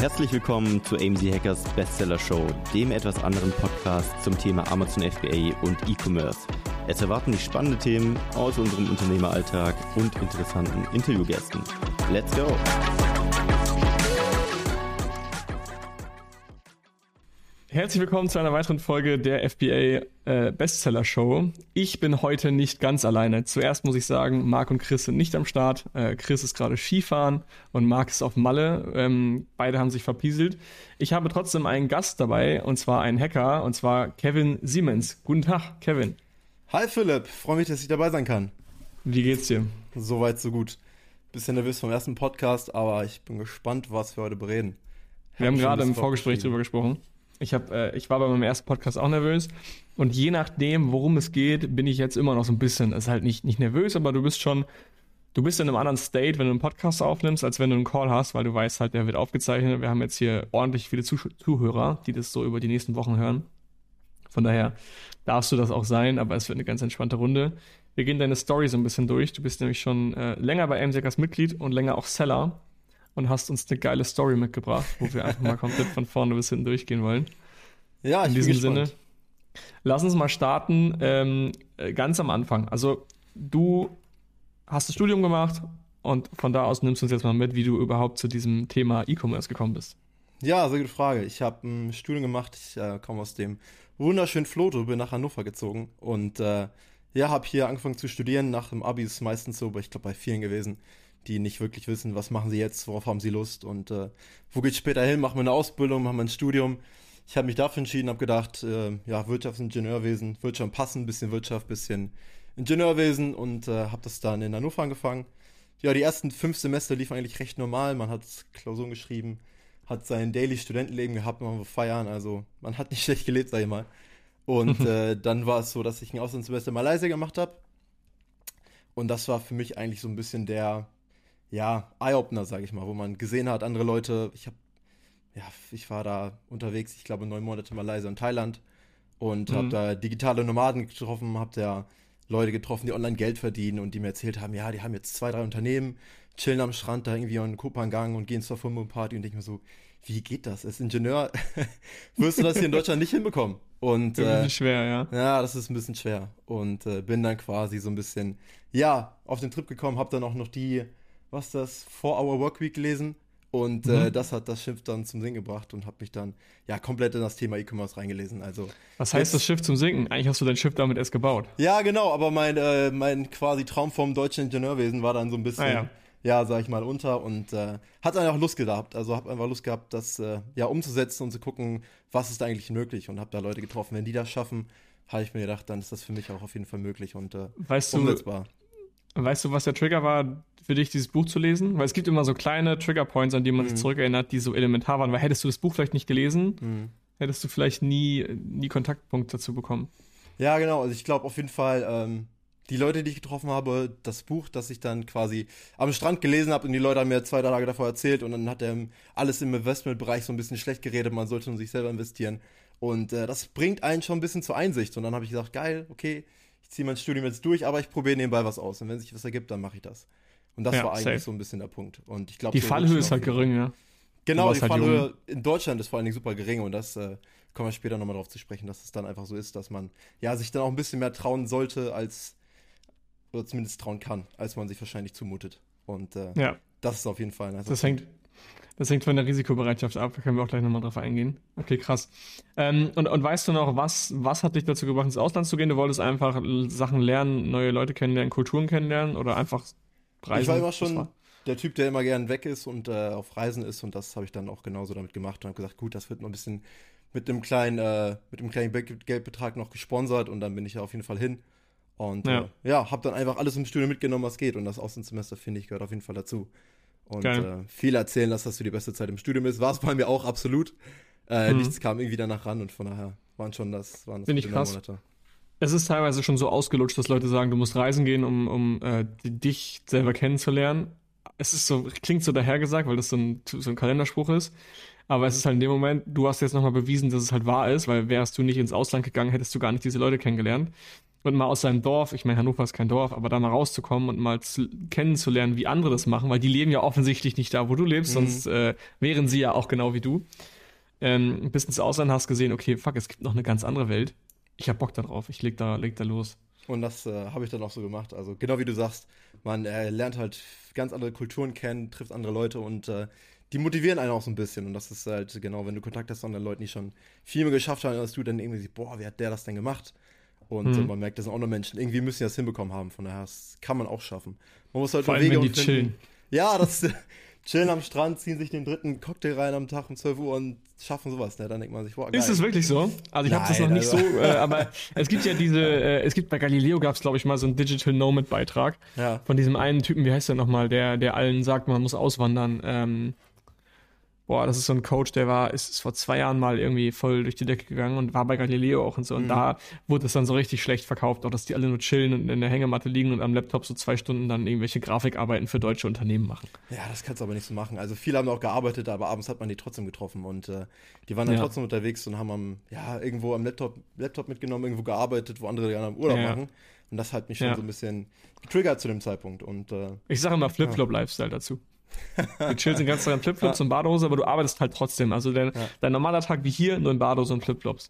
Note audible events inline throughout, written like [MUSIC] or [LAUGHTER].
Herzlich willkommen zu AMZ Hackers Bestseller Show, dem etwas anderen Podcast zum Thema Amazon FBA und E-Commerce. Es erwarten dich spannende Themen aus unserem Unternehmeralltag und interessanten Interviewgästen. Let's go! Herzlich willkommen zu einer weiteren Folge der FBA äh, Bestseller Show. Ich bin heute nicht ganz alleine. Zuerst muss ich sagen, Marc und Chris sind nicht am Start. Äh, Chris ist gerade Skifahren und Marc ist auf Malle. Ähm, beide haben sich verpieselt. Ich habe trotzdem einen Gast dabei und zwar einen Hacker und zwar Kevin Siemens. Guten Tag, Kevin. Hi Philipp, freue mich, dass ich dabei sein kann. Wie geht's dir? Soweit, so gut. Bisschen nervös vom ersten Podcast, aber ich bin gespannt, was wir heute bereden. Wir haben gerade im Vorgespräch drüber gesprochen. Ich, hab, äh, ich war bei meinem ersten Podcast auch nervös. Und je nachdem, worum es geht, bin ich jetzt immer noch so ein bisschen, ist halt nicht, nicht nervös, aber du bist schon, du bist in einem anderen State, wenn du einen Podcast aufnimmst, als wenn du einen Call hast, weil du weißt halt, der wird aufgezeichnet. Wir haben jetzt hier ordentlich viele Zuh Zuhörer, die das so über die nächsten Wochen hören. Von daher darfst du das auch sein, aber es wird eine ganz entspannte Runde. Wir gehen deine Story so ein bisschen durch. Du bist nämlich schon äh, länger bei MSEC Mitglied und länger auch Seller und hast uns eine geile Story mitgebracht, wo wir einfach mal [LAUGHS] komplett von vorne bis hinten durchgehen wollen. Ja, ich In diesem Sinne, lass uns mal starten ähm, äh, ganz am Anfang. Also du hast das Studium gemacht und von da aus nimmst du uns jetzt mal mit, wie du überhaupt zu diesem Thema E-Commerce gekommen bist. Ja, sehr gute Frage. Ich habe ein Studium gemacht, ich äh, komme aus dem wunderschönen Floto, bin nach Hannover gezogen und äh, ja, habe hier angefangen zu studieren. Nach dem Abi ist es meistens so, aber ich glaube bei vielen gewesen die nicht wirklich wissen, was machen sie jetzt, worauf haben sie Lust und äh, wo geht's später hin, machen wir eine Ausbildung, machen wir ein Studium. Ich habe mich dafür entschieden, habe gedacht, äh, ja, Wirtschaftsingenieurwesen, wird schon passen, bisschen Wirtschaft, bisschen Ingenieurwesen und äh, habe das dann in Hannover angefangen. Ja, die ersten fünf Semester liefen eigentlich recht normal. Man hat Klausuren geschrieben, hat sein Daily Studentenleben gehabt, man war feiern, also man hat nicht [LAUGHS] schlecht gelebt, sag ich mal. Und [LAUGHS] äh, dann war es so, dass ich ein Auslandssemester in Malaysia gemacht habe. Und das war für mich eigentlich so ein bisschen der, ja, Eye-Opener, sage ich mal, wo man gesehen hat, andere Leute, ich habe, ja, ich war da unterwegs, ich glaube neun Monate Malaysia und Thailand und mhm. habe da digitale Nomaden getroffen, habe da Leute getroffen, die online Geld verdienen und die mir erzählt haben, ja, die haben jetzt zwei, drei Unternehmen, chillen am Strand da irgendwie an Kopangang und gehen zur Firmenparty und denke mir so, wie geht das? Als Ingenieur [LAUGHS] wirst du das hier in Deutschland nicht hinbekommen. Und äh, schwer, ja. Ja, das ist ein bisschen schwer. Und äh, bin dann quasi so ein bisschen, ja, auf den Trip gekommen, habe dann auch noch die was das 4-Hour Workweek gelesen und äh, mhm. äh, das hat das Schiff dann zum Singen gebracht und habe mich dann ja komplett in das Thema E-Commerce reingelesen. Also was heißt das Schiff zum Singen? Eigentlich hast du dein Schiff damit erst gebaut. Ja, genau. Aber mein äh, mein quasi Traum vom deutschen Ingenieurwesen war dann so ein bisschen ah, ja. ja, sag ich mal unter und äh, hat dann auch Lust gehabt. Also habe einfach Lust gehabt, das äh, ja umzusetzen und zu gucken, was ist da eigentlich möglich und habe da Leute getroffen. Wenn die das schaffen, habe ich mir gedacht, dann ist das für mich auch auf jeden Fall möglich und äh, weißt umsetzbar. Du, Weißt du, was der Trigger war, für dich dieses Buch zu lesen? Weil es gibt immer so kleine Triggerpoints, an die man mhm. sich zurückerinnert, die so elementar waren. Weil hättest du das Buch vielleicht nicht gelesen, mhm. hättest du vielleicht nie, nie Kontaktpunkt dazu bekommen. Ja, genau. Also ich glaube auf jeden Fall, ähm, die Leute, die ich getroffen habe, das Buch, das ich dann quasi am Strand gelesen habe und die Leute haben mir zwei Tage davor erzählt und dann hat er alles im Investmentbereich so ein bisschen schlecht geredet, man sollte nur sich selber investieren. Und äh, das bringt einen schon ein bisschen zur Einsicht. Und dann habe ich gesagt, geil, okay, ich ziehe mein Studium jetzt durch, aber ich probiere nebenbei was aus. Und wenn sich was ergibt, dann mache ich das. Und das ja, war eigentlich safe. so ein bisschen der Punkt. Und ich glaube, die so Fallhöhe ist halt gering, ja. Genau, die halt Fallhöhe jung. in Deutschland ist vor allen Dingen super gering und das äh, kommen wir später nochmal drauf zu sprechen, dass es dann einfach so ist, dass man ja sich dann auch ein bisschen mehr trauen sollte, als oder zumindest trauen kann, als man sich wahrscheinlich zumutet. Und äh, ja. das ist auf jeden Fall. Also das hängt, das hängt von der Risikobereitschaft ab, da können wir auch gleich nochmal drauf eingehen. Okay, krass. Ähm, und, und weißt du noch, was, was hat dich dazu gebracht, ins Ausland zu gehen? Du wolltest einfach Sachen lernen, neue Leute kennenlernen, Kulturen kennenlernen oder einfach reisen? Ich war immer schon war? der Typ, der immer gern weg ist und äh, auf Reisen ist und das habe ich dann auch genauso damit gemacht und habe gesagt, gut, das wird noch ein bisschen mit einem kleinen, äh, mit einem kleinen Geldbetrag noch gesponsert und dann bin ich da auf jeden Fall hin. Und ja, äh, ja habe dann einfach alles im Studio mitgenommen, was geht und das Auslandssemester, finde ich, gehört auf jeden Fall dazu und äh, viel erzählen, dass das für die beste Zeit im Studium ist. War es bei mir auch absolut. Äh, mhm. Nichts kam irgendwie danach ran und von daher waren schon das, waren das Bin ich krass. Monate. Es ist teilweise schon so ausgelutscht, dass Leute sagen, du musst reisen gehen, um, um äh, dich selber kennenzulernen. Es ist so, klingt so dahergesagt, weil das so ein, so ein Kalenderspruch ist. Aber es ist halt in dem Moment, du hast jetzt nochmal bewiesen, dass es halt wahr ist, weil wärst du nicht ins Ausland gegangen, hättest du gar nicht diese Leute kennengelernt. Und mal aus seinem Dorf, ich meine, Hannover ist kein Dorf, aber da mal rauszukommen und mal zu, kennenzulernen, wie andere das machen, weil die leben ja offensichtlich nicht da, wo du lebst, mhm. sonst äh, wären sie ja auch genau wie du. Ähm, bist ins Ausland, hast gesehen, okay, fuck, es gibt noch eine ganz andere Welt. Ich hab Bock darauf, ich leg da, leg da los. Und das äh, habe ich dann auch so gemacht. Also genau wie du sagst, man äh, lernt halt ganz andere Kulturen kennen, trifft andere Leute und äh, die motivieren einen auch so ein bisschen. Und das ist halt genau, wenn du Kontakt hast zu anderen Leuten, die schon viel mehr geschafft haben als du, dann irgendwie siehst, boah, wie hat der das denn gemacht? Und mhm. man merkt, das sind auch nur Menschen. Irgendwie müssen die das hinbekommen haben. Von daher, das kann man auch schaffen. Man muss halt Vor allem, Wege wenn die chillen. Ja, das [LAUGHS] chillen am Strand, ziehen sich den dritten Cocktail rein am Tag um 12 Uhr und schaffen sowas. Ne? Dann denkt man sich, boah, geil. Ist es wirklich so? Also ich habe das noch nicht also. so, äh, [LAUGHS] aber es gibt ja diese, äh, es gibt bei Galileo gab es glaube ich mal so einen Digital Nomad Beitrag ja. von diesem einen Typen, wie heißt der nochmal, der, der allen sagt, man muss auswandern. Ähm, boah, das ist so ein Coach, der war, ist, ist, vor zwei Jahren mal irgendwie voll durch die Decke gegangen und war bei Galileo auch und so. Und mhm. da wurde es dann so richtig schlecht verkauft, auch dass die alle nur chillen und in der Hängematte liegen und am Laptop so zwei Stunden dann irgendwelche Grafikarbeiten für deutsche Unternehmen machen. Ja, das kannst du aber nicht so machen. Also viele haben auch gearbeitet, aber abends hat man die trotzdem getroffen und äh, die waren dann ja. trotzdem unterwegs und haben am, ja, irgendwo am Laptop, Laptop mitgenommen, irgendwo gearbeitet, wo andere gerne am Urlaub ja. machen. Und das hat mich schon ja. so ein bisschen getriggert zu dem Zeitpunkt. Und, äh, ich sage immer Flip-Flop-Lifestyle dazu. Du chillst den ganzen Tag in Flipflops ja. und Badehose, aber du arbeitest halt trotzdem. Also dein, ja. dein normaler Tag wie hier, nur in Badehose und Flipflops.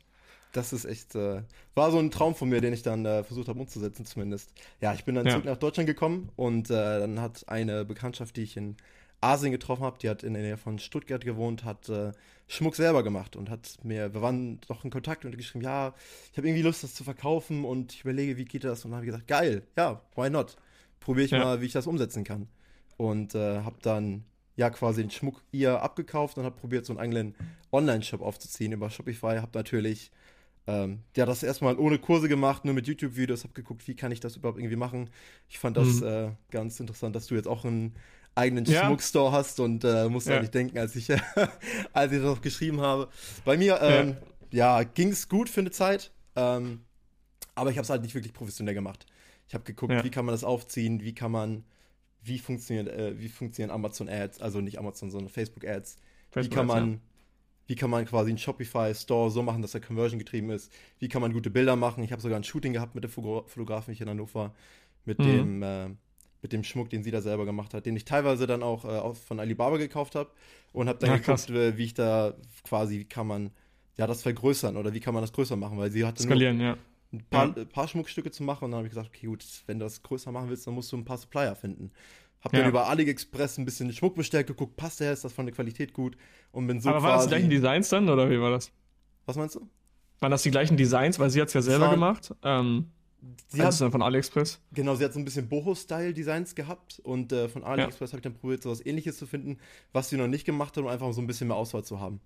Das ist echt, äh, war so ein Traum von mir, den ich dann äh, versucht habe umzusetzen zumindest. Ja, ich bin dann ja. zurück nach Deutschland gekommen und äh, dann hat eine Bekanntschaft, die ich in Asien getroffen habe, die hat in der Nähe von Stuttgart gewohnt, hat äh, Schmuck selber gemacht und hat mir, wir waren doch in Kontakt und geschrieben, ja, ich habe irgendwie Lust, das zu verkaufen und ich überlege, wie geht das? Und dann habe ich gesagt, geil, ja, why not? Probiere ich mal, wie ich das umsetzen kann und äh, habe dann ja quasi den Schmuck ihr abgekauft und habe probiert, so einen eigenen Online-Shop aufzuziehen über Shopify. Habe natürlich ähm, ja das erstmal ohne Kurse gemacht, nur mit YouTube-Videos, habe geguckt, wie kann ich das überhaupt irgendwie machen. Ich fand das mhm. äh, ganz interessant, dass du jetzt auch einen eigenen ja. Schmuckstore hast und äh, musste ja. nicht denken, als ich, [LAUGHS] als ich das geschrieben habe. Bei mir ähm, ja. ja ging es gut für eine Zeit, ähm, aber ich habe es halt nicht wirklich professionell gemacht. Ich habe geguckt, wie kann man das aufziehen, wie kann man wie funktioniert, äh, wie funktionieren Amazon Ads, also nicht Amazon, sondern Facebook Ads. Facebook wie kann man, ja. wie kann man quasi einen Shopify Store so machen, dass er Conversion getrieben ist? Wie kann man gute Bilder machen? Ich habe sogar ein Shooting gehabt mit der Fotografin hier in Hannover, mit mhm. dem, äh, mit dem Schmuck, den sie da selber gemacht hat, den ich teilweise dann auch äh, von Alibaba gekauft habe und habe dann ja, geguckt, äh, wie ich da quasi, wie kann man ja das vergrößern oder wie kann man das größer machen, weil sie hatte Skalieren, ja ein paar, ja. paar, Schmuckstücke zu machen und dann habe ich gesagt, okay, gut, wenn du das größer machen willst, dann musst du ein paar Supplier finden. Hab ja. dann über AliExpress ein bisschen Schmuck bestellt, geguckt, passt der, ist das von der Qualität gut und bin so Aber waren das die gleichen Designs dann oder wie war das? Was meinst du? Waren das die gleichen Designs, weil sie hat es ja selber war, gemacht? Ähm, sie hat dann von AliExpress. Genau, sie hat so ein bisschen Boho-Style-Designs gehabt und äh, von AliExpress ja. habe ich dann probiert, so was ähnliches zu finden, was sie noch nicht gemacht hat, um einfach so ein bisschen mehr Auswahl zu haben.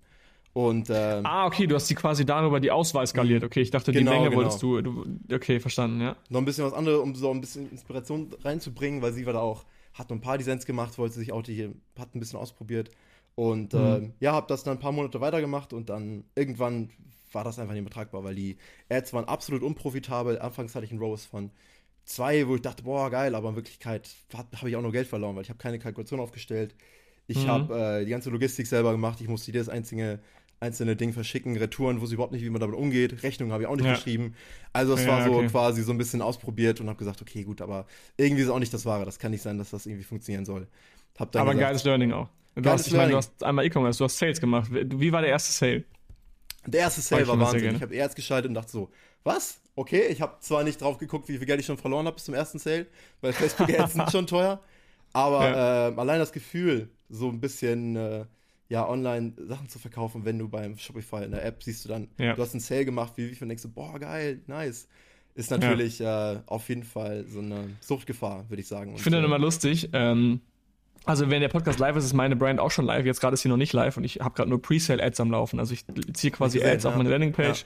Und, ähm, ah, okay, du hast die quasi darüber die Auswahl skaliert. Mhm. Okay, ich dachte, genau, die Menge genau. wolltest du, du, Okay, verstanden, ja. Noch ein bisschen was anderes, um so ein bisschen Inspiration reinzubringen, weil sie war da auch, hat noch ein paar Designs gemacht, wollte sich auch die, hat ein bisschen ausprobiert. Und mhm. äh, ja, habe das dann ein paar Monate weitergemacht und dann irgendwann war das einfach nicht mehr tragbar, weil die Ads waren absolut unprofitabel. Anfangs hatte ich einen Rose von zwei, wo ich dachte, boah, geil, aber in Wirklichkeit habe ich auch nur Geld verloren, weil ich habe keine Kalkulation aufgestellt. Ich mhm. habe äh, die ganze Logistik selber gemacht. Ich musste jedes einzige einzelne Dinge verschicken, Retouren, wo sie überhaupt nicht, wie man damit umgeht. Rechnungen habe ich auch nicht ja. geschrieben. Also es ja, war so okay. quasi so ein bisschen ausprobiert und habe gesagt, okay, gut, aber irgendwie ist auch nicht das Wahre. Das kann nicht sein, dass das irgendwie funktionieren soll. Aber gesagt, ein geiles Learning auch. Du hast, ich meine, du hast einmal E-Commerce, du hast Sales gemacht. Wie war der erste Sale? Der erste Sale war Wahnsinn. Ich habe erst geschaltet und dachte so, was? Okay, ich habe zwar nicht drauf geguckt, wie viel Geld ich schon verloren habe bis zum ersten Sale, weil Facebook Ads sind [LAUGHS] schon teuer, aber ja. äh, allein das Gefühl, so ein bisschen äh, ja, online Sachen zu verkaufen, wenn du beim Shopify in der App siehst du dann, ja. du hast einen Sale gemacht, wie, wie viel denkst du, boah, geil, nice. Ist natürlich ja. äh, auf jeden Fall so eine Suchtgefahr, würde ich sagen. ich finde das immer lustig. Ähm, also, wenn der Podcast live ist, ist meine Brand auch schon live. Jetzt gerade ist sie noch nicht live und ich habe gerade nur Presale-Ads am Laufen. Also, ich ziehe quasi gesehen, Ads ja. auf meine Landingpage.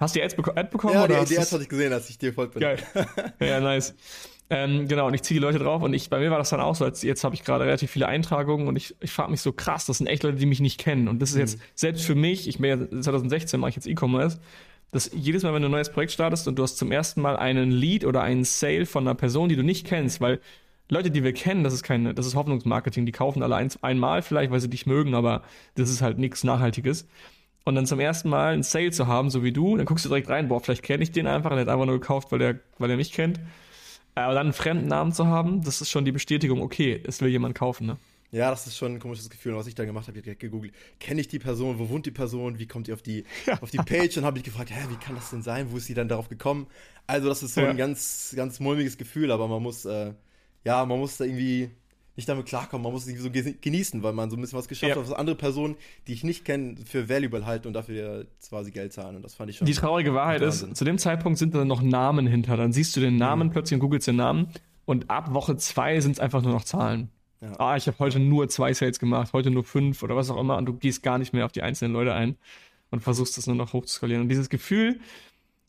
Hast du die Ads beko Ad bekommen? Ja, die, die Ads hatte ich gesehen, als ich dir folgt bin. Geil. [LAUGHS] ja, nice. Ähm, genau, und ich ziehe die Leute drauf und ich, bei mir war das dann auch so, als jetzt habe ich gerade relativ viele Eintragungen und ich, ich frage mich so krass, das sind echt Leute, die mich nicht kennen. Und das ist jetzt, mhm. selbst für mich, ich bin ja 2016 mache ich jetzt E-Commerce, dass jedes Mal, wenn du ein neues Projekt startest und du hast zum ersten Mal einen Lead oder einen Sale von einer Person, die du nicht kennst, weil Leute, die wir kennen, das ist keine, das ist Hoffnungsmarketing, die kaufen alle eins, einmal vielleicht, weil sie dich mögen, aber das ist halt nichts Nachhaltiges. und dann zum ersten Mal einen Sale zu haben, so wie du, dann guckst du direkt rein, boah, vielleicht kenne ich den einfach, er hat einfach nur gekauft, weil er, weil er mich kennt. Aber dann einen fremden Namen zu haben, das ist schon die Bestätigung, okay, es will jemand kaufen, ne? Ja, das ist schon ein komisches Gefühl. Und was ich dann gemacht habe, ich habe gegoogelt, kenne ich die Person, wo wohnt die Person, wie kommt die auf die, ja. auf die Page? Und habe ich gefragt, hä, wie kann das denn sein? Wo ist sie dann darauf gekommen? Also, das ist so ja. ein ganz, ganz mulmiges Gefühl, aber man muss, äh, ja, man muss da irgendwie nicht damit klarkommen. Man muss es so genießen, weil man so ein bisschen was geschafft ja. hat, was andere Personen, die ich nicht kenne, für valuable halten und dafür quasi Geld zahlen. Und das fand ich schon. Die traurige Wahrheit ist, zu dem Zeitpunkt sind da noch Namen hinter. Dann siehst du den Namen mhm. plötzlich und googelst den Namen. Und ab Woche zwei sind es einfach nur noch Zahlen. Ja. Ah, ich habe heute nur zwei Sales gemacht, heute nur fünf oder was auch immer. Und du gehst gar nicht mehr auf die einzelnen Leute ein und versuchst das nur noch hochzuskalieren. Und dieses Gefühl,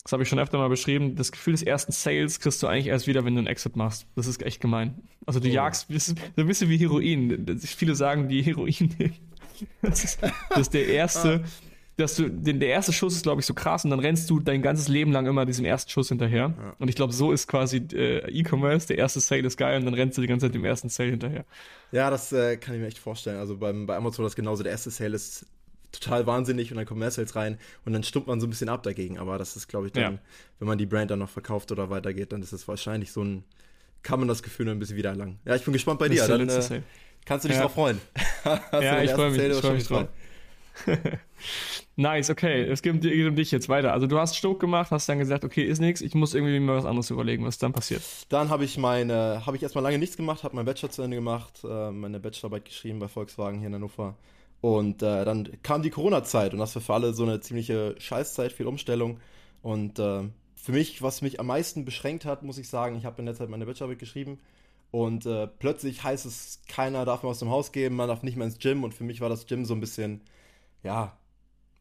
das habe ich schon öfter mal beschrieben, das Gefühl des ersten Sales kriegst du eigentlich erst wieder, wenn du einen Exit machst. Das ist echt gemein. Also du oh. jagst, das ist so ein bisschen wie Heroin. Viele sagen, die Heroin nehmen. [LAUGHS] Das ist, das ist der erste, ah. dass du, den, der erste Schuss ist, glaube ich, so krass und dann rennst du dein ganzes Leben lang immer diesem ersten Schuss hinterher. Ja. Und ich glaube, so ist quasi äh, E-Commerce, der erste Sale ist geil und dann rennst du die ganze Zeit dem ersten Sale hinterher. Ja, das äh, kann ich mir echt vorstellen. Also beim, bei Amazon das genauso. Der erste Sale ist total wahnsinnig und dann kommen mehr Sales rein und dann stummt man so ein bisschen ab dagegen. Aber das ist, glaube ich, dann, ja. wenn man die Brand dann noch verkauft oder weitergeht, dann ist es wahrscheinlich so ein, kann man das Gefühl noch ein bisschen wieder erlangen. Ja, ich bin gespannt bei dir. Dann äh, kannst du dich ja. drauf freuen. [LAUGHS] ja, ich freue mich, ich freu mich drauf. [LAUGHS] nice, okay. Es geht um dich jetzt weiter. Also du hast Stuck gemacht, hast dann gesagt, okay, ist nichts, ich muss irgendwie mir was anderes überlegen. Was dann passiert? Dann habe ich meine, habe ich erstmal lange nichts gemacht, habe meinen Bachelor zu Ende gemacht, äh, meine Bachelorarbeit geschrieben bei Volkswagen hier in Hannover und äh, dann kam die Corona-Zeit und das war für alle so eine ziemliche Scheißzeit, viel Umstellung. Und äh, für mich, was mich am meisten beschränkt hat, muss ich sagen, ich habe in der Zeit meine Bachelorarbeit geschrieben und äh, plötzlich heißt es, keiner darf mehr aus dem Haus gehen, man darf nicht mehr ins Gym und für mich war das Gym so ein bisschen, ja,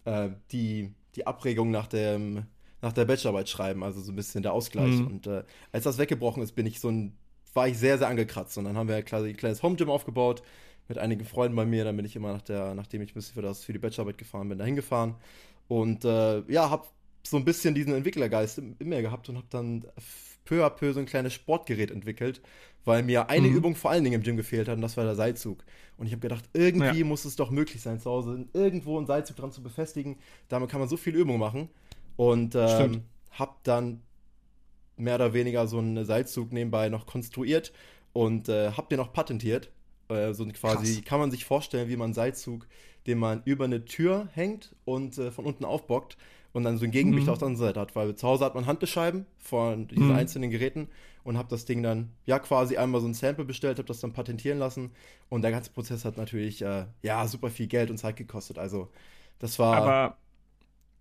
äh, die, die Abregung nach dem, nach der Bachelorarbeit schreiben, also so ein bisschen der Ausgleich. Mhm. Und äh, als das weggebrochen ist, bin ich so ein, war ich sehr, sehr angekratzt. Und dann haben wir quasi ein kleines Home Gym aufgebaut mit einigen Freunden bei mir. Dann bin ich immer nach der, nachdem ich ein bisschen für, das, für die Bachelorarbeit gefahren bin, da hingefahren. Und äh, ja, habe so ein bisschen diesen Entwicklergeist in, in mir gehabt und habe dann peu à peu so ein kleines Sportgerät entwickelt, weil mir eine mhm. Übung vor allen Dingen im Gym gefehlt hat und das war der Seilzug. Und ich habe gedacht, irgendwie ja. muss es doch möglich sein, zu Hause irgendwo einen Seilzug dran zu befestigen. Damit kann man so viel Übung machen. Und ähm, habe dann mehr oder weniger so einen Seilzug nebenbei noch konstruiert und äh, habe den auch patentiert. Äh, so quasi Krass. kann man sich vorstellen, wie man einen Seilzug, den man über eine Tür hängt und äh, von unten aufbockt und dann so ein Gegengewicht mhm. auf der anderen Seite hat. Weil zu Hause hat man Handbescheiben von diesen mhm. einzelnen Geräten und habe das Ding dann ja quasi einmal so ein Sample bestellt, habe das dann patentieren lassen und der ganze Prozess hat natürlich äh, ja super viel Geld und Zeit gekostet. Also das war. Aber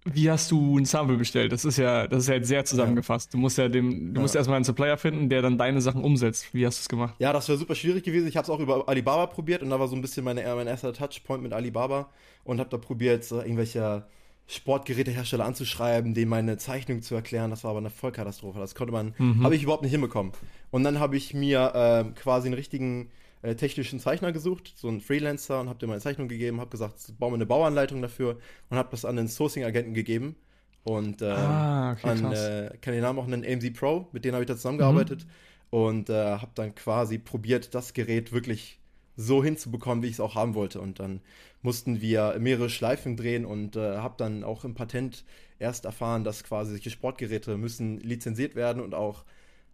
wie hast du ein Sample bestellt? Das ist ja, das ist ja jetzt sehr zusammengefasst. Du musst ja dem, du ja. musst erstmal einen Supplier finden, der dann deine Sachen umsetzt. Wie hast du es gemacht? Ja, das wäre super schwierig gewesen. Ich habe es auch über Alibaba probiert und da war so ein bisschen meine, mein erster Touchpoint mit Alibaba und habe da probiert, so irgendwelche Sportgerätehersteller anzuschreiben, denen meine Zeichnung zu erklären. Das war aber eine Vollkatastrophe. Das konnte man, mhm. habe ich überhaupt nicht hinbekommen. Und dann habe ich mir äh, quasi einen richtigen äh, technischen Zeichner gesucht, so einen Freelancer, und habe dem meine Zeichnung gegeben, habe gesagt, bau mir eine Bauanleitung dafür und habe das an den Sourcing-Agenten gegeben. Und äh, ah, okay, an, äh, kann den Namen auch nennen, AMZ Pro, mit denen habe ich da zusammengearbeitet mhm. und äh, habe dann quasi probiert, das Gerät wirklich so hinzubekommen, wie ich es auch haben wollte. Und dann mussten wir mehrere Schleifen drehen und äh, habe dann auch im Patent erst erfahren, dass quasi solche Sportgeräte müssen lizenziert werden und auch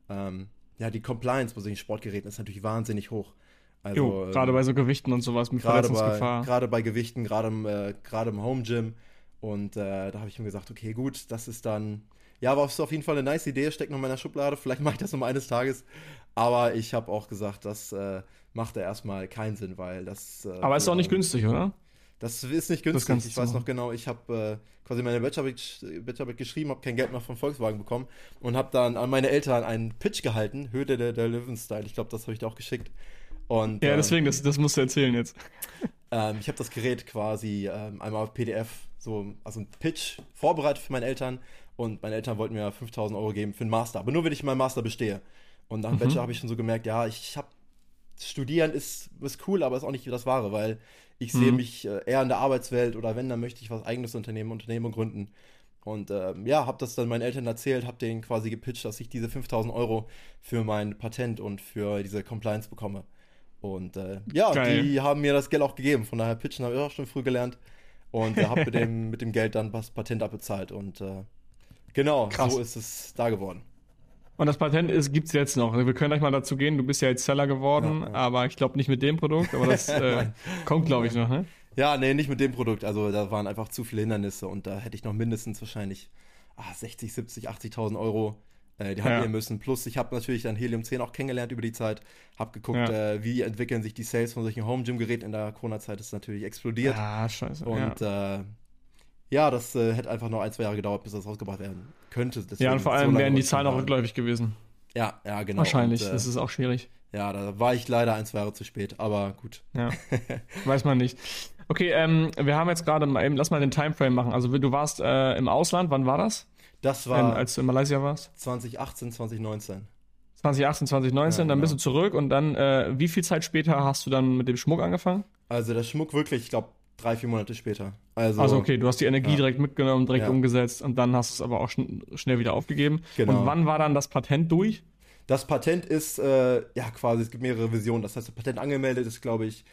ähm, ja, die Compliance bei solchen Sportgeräten ist natürlich wahnsinnig hoch. Also, gerade ähm, bei so Gewichten und sowas mit Verletzungsgefahr. Gerade bei Gewichten, gerade im, äh, gerade im Home Gym. Und äh, da habe ich mir gesagt, okay, gut, das ist dann, ja, war auf jeden Fall eine nice Idee, steckt noch in meiner Schublade, vielleicht mache ich das noch mal eines Tages. Aber ich habe auch gesagt, das äh, macht da erstmal keinen Sinn, weil das. Äh, Aber ist auch nicht günstig, oder? Das ist nicht günstig. Ich weiß noch genau, ich habe äh, quasi meine Bachelorarbeit, geschrieben, habe kein Geld mehr von Volkswagen bekommen und habe dann an meine Eltern einen Pitch gehalten, Höhle der, der Löwenstyle. Ich glaube, das habe ich dir auch geschickt. Und, ja, deswegen, ähm, das, das musst du erzählen jetzt. [LAUGHS] Ähm, ich habe das Gerät quasi ähm, einmal auf PDF, so, also ein Pitch vorbereitet für meine Eltern und meine Eltern wollten mir 5000 Euro geben für einen Master, aber nur wenn ich meinen Master bestehe. Und nach dem mhm. Bachelor habe ich schon so gemerkt, ja, ich habe Studieren ist, ist cool, aber ist auch nicht das Wahre, weil ich mhm. sehe mich äh, eher in der Arbeitswelt oder wenn, dann möchte ich was eigenes Unternehmen, Unternehmen gründen. Und ähm, ja, habe das dann meinen Eltern erzählt, habe denen quasi gepitcht, dass ich diese 5000 Euro für mein Patent und für diese Compliance bekomme. Und äh, ja, Geil. die haben mir das Geld auch gegeben. Von daher pitchen habe ich auch schon früh gelernt. und äh, habe mit dem, [LAUGHS] mit dem Geld dann das Patent abbezahlt. Und äh, genau, Krass. so ist es da geworden. Und das Patent gibt es jetzt noch. Wir können gleich mal dazu gehen. Du bist ja jetzt Seller geworden, ja, ja. aber ich glaube nicht mit dem Produkt. Aber das [LAUGHS] äh, kommt, glaube ich, noch, ne? Ja, nee, nicht mit dem Produkt. Also da waren einfach zu viele Hindernisse und da hätte ich noch mindestens wahrscheinlich ah, 60, 70, 80.000 Euro äh, die haben ja. müssen. Plus, ich habe natürlich dann Helium 10 auch kennengelernt über die Zeit. Habe geguckt, ja. äh, wie entwickeln sich die Sales von solchen Home-Gym-Geräten in der Corona-Zeit. Ist natürlich explodiert. Ah, scheiße. Und ja, äh, ja das äh, hätte einfach noch ein, zwei Jahre gedauert, bis das rausgebracht werden könnte. Deswegen ja, und vor allem so wären die Zahlen auch rückläufig gewesen. Ja, ja, genau. Wahrscheinlich, und, äh, das ist auch schwierig. Ja, da war ich leider ein, zwei Jahre zu spät, aber gut. Ja, [LAUGHS] weiß man nicht. Okay, ähm, wir haben jetzt gerade mal eben, lass mal den Timeframe machen. Also du warst äh, im Ausland, wann war das? Das war. Als du in Malaysia warst? 2018, 2019. 2018, 2019, ja, dann genau. bist du zurück und dann, äh, wie viel Zeit später hast du dann mit dem Schmuck angefangen? Also der Schmuck wirklich, ich glaube, drei, vier Monate später. Also, also okay, du hast die Energie ja. direkt mitgenommen, direkt ja. umgesetzt und dann hast du es aber auch schn schnell wieder aufgegeben. Genau. Und wann war dann das Patent durch? Das Patent ist, äh, ja quasi, es gibt mehrere Visionen. Das heißt, das Patent angemeldet ist, glaube ich,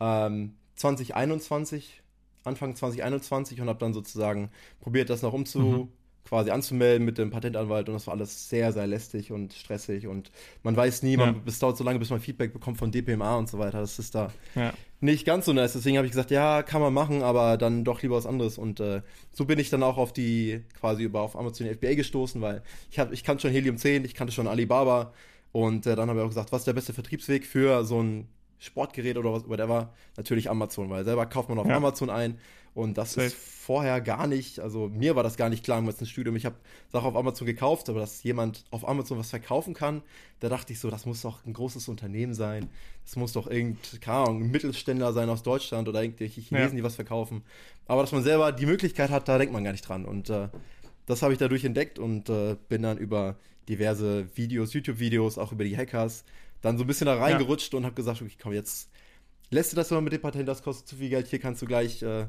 ähm, 2021, Anfang 2021 und habe dann sozusagen probiert, das noch umzu... Mhm quasi anzumelden mit dem Patentanwalt und das war alles sehr, sehr lästig und stressig und man weiß nie, man, ja. es dauert so lange, bis man Feedback bekommt von DPMA und so weiter. Das ist da ja. nicht ganz so nice. Deswegen habe ich gesagt, ja, kann man machen, aber dann doch lieber was anderes. Und äh, so bin ich dann auch auf die, quasi über auf Amazon FBA gestoßen, weil ich, hab, ich kannte schon Helium 10, ich kannte schon Alibaba und äh, dann habe ich auch gesagt, was ist der beste Vertriebsweg für so ein Sportgerät oder was, whatever, natürlich Amazon, weil selber kauft man auf ja. Amazon ein und das Safe. ist vorher gar nicht, also mir war das gar nicht klar im letzten Studium. Ich habe Sachen auf Amazon gekauft, aber dass jemand auf Amazon was verkaufen kann, da dachte ich so, das muss doch ein großes Unternehmen sein. Das muss doch irgendein, keine Ahnung, ein Mittelständler sein aus Deutschland oder irgendwelche Chinesen, ja. die was verkaufen. Aber dass man selber die Möglichkeit hat, da denkt man gar nicht dran. Und äh, das habe ich dadurch entdeckt und äh, bin dann über diverse Videos, YouTube-Videos, auch über die Hackers, dann so ein bisschen da reingerutscht ja. und habe gesagt, okay, komm, jetzt lässt du das mal mit dem Patent, das kostet zu viel Geld, hier kannst du gleich, äh,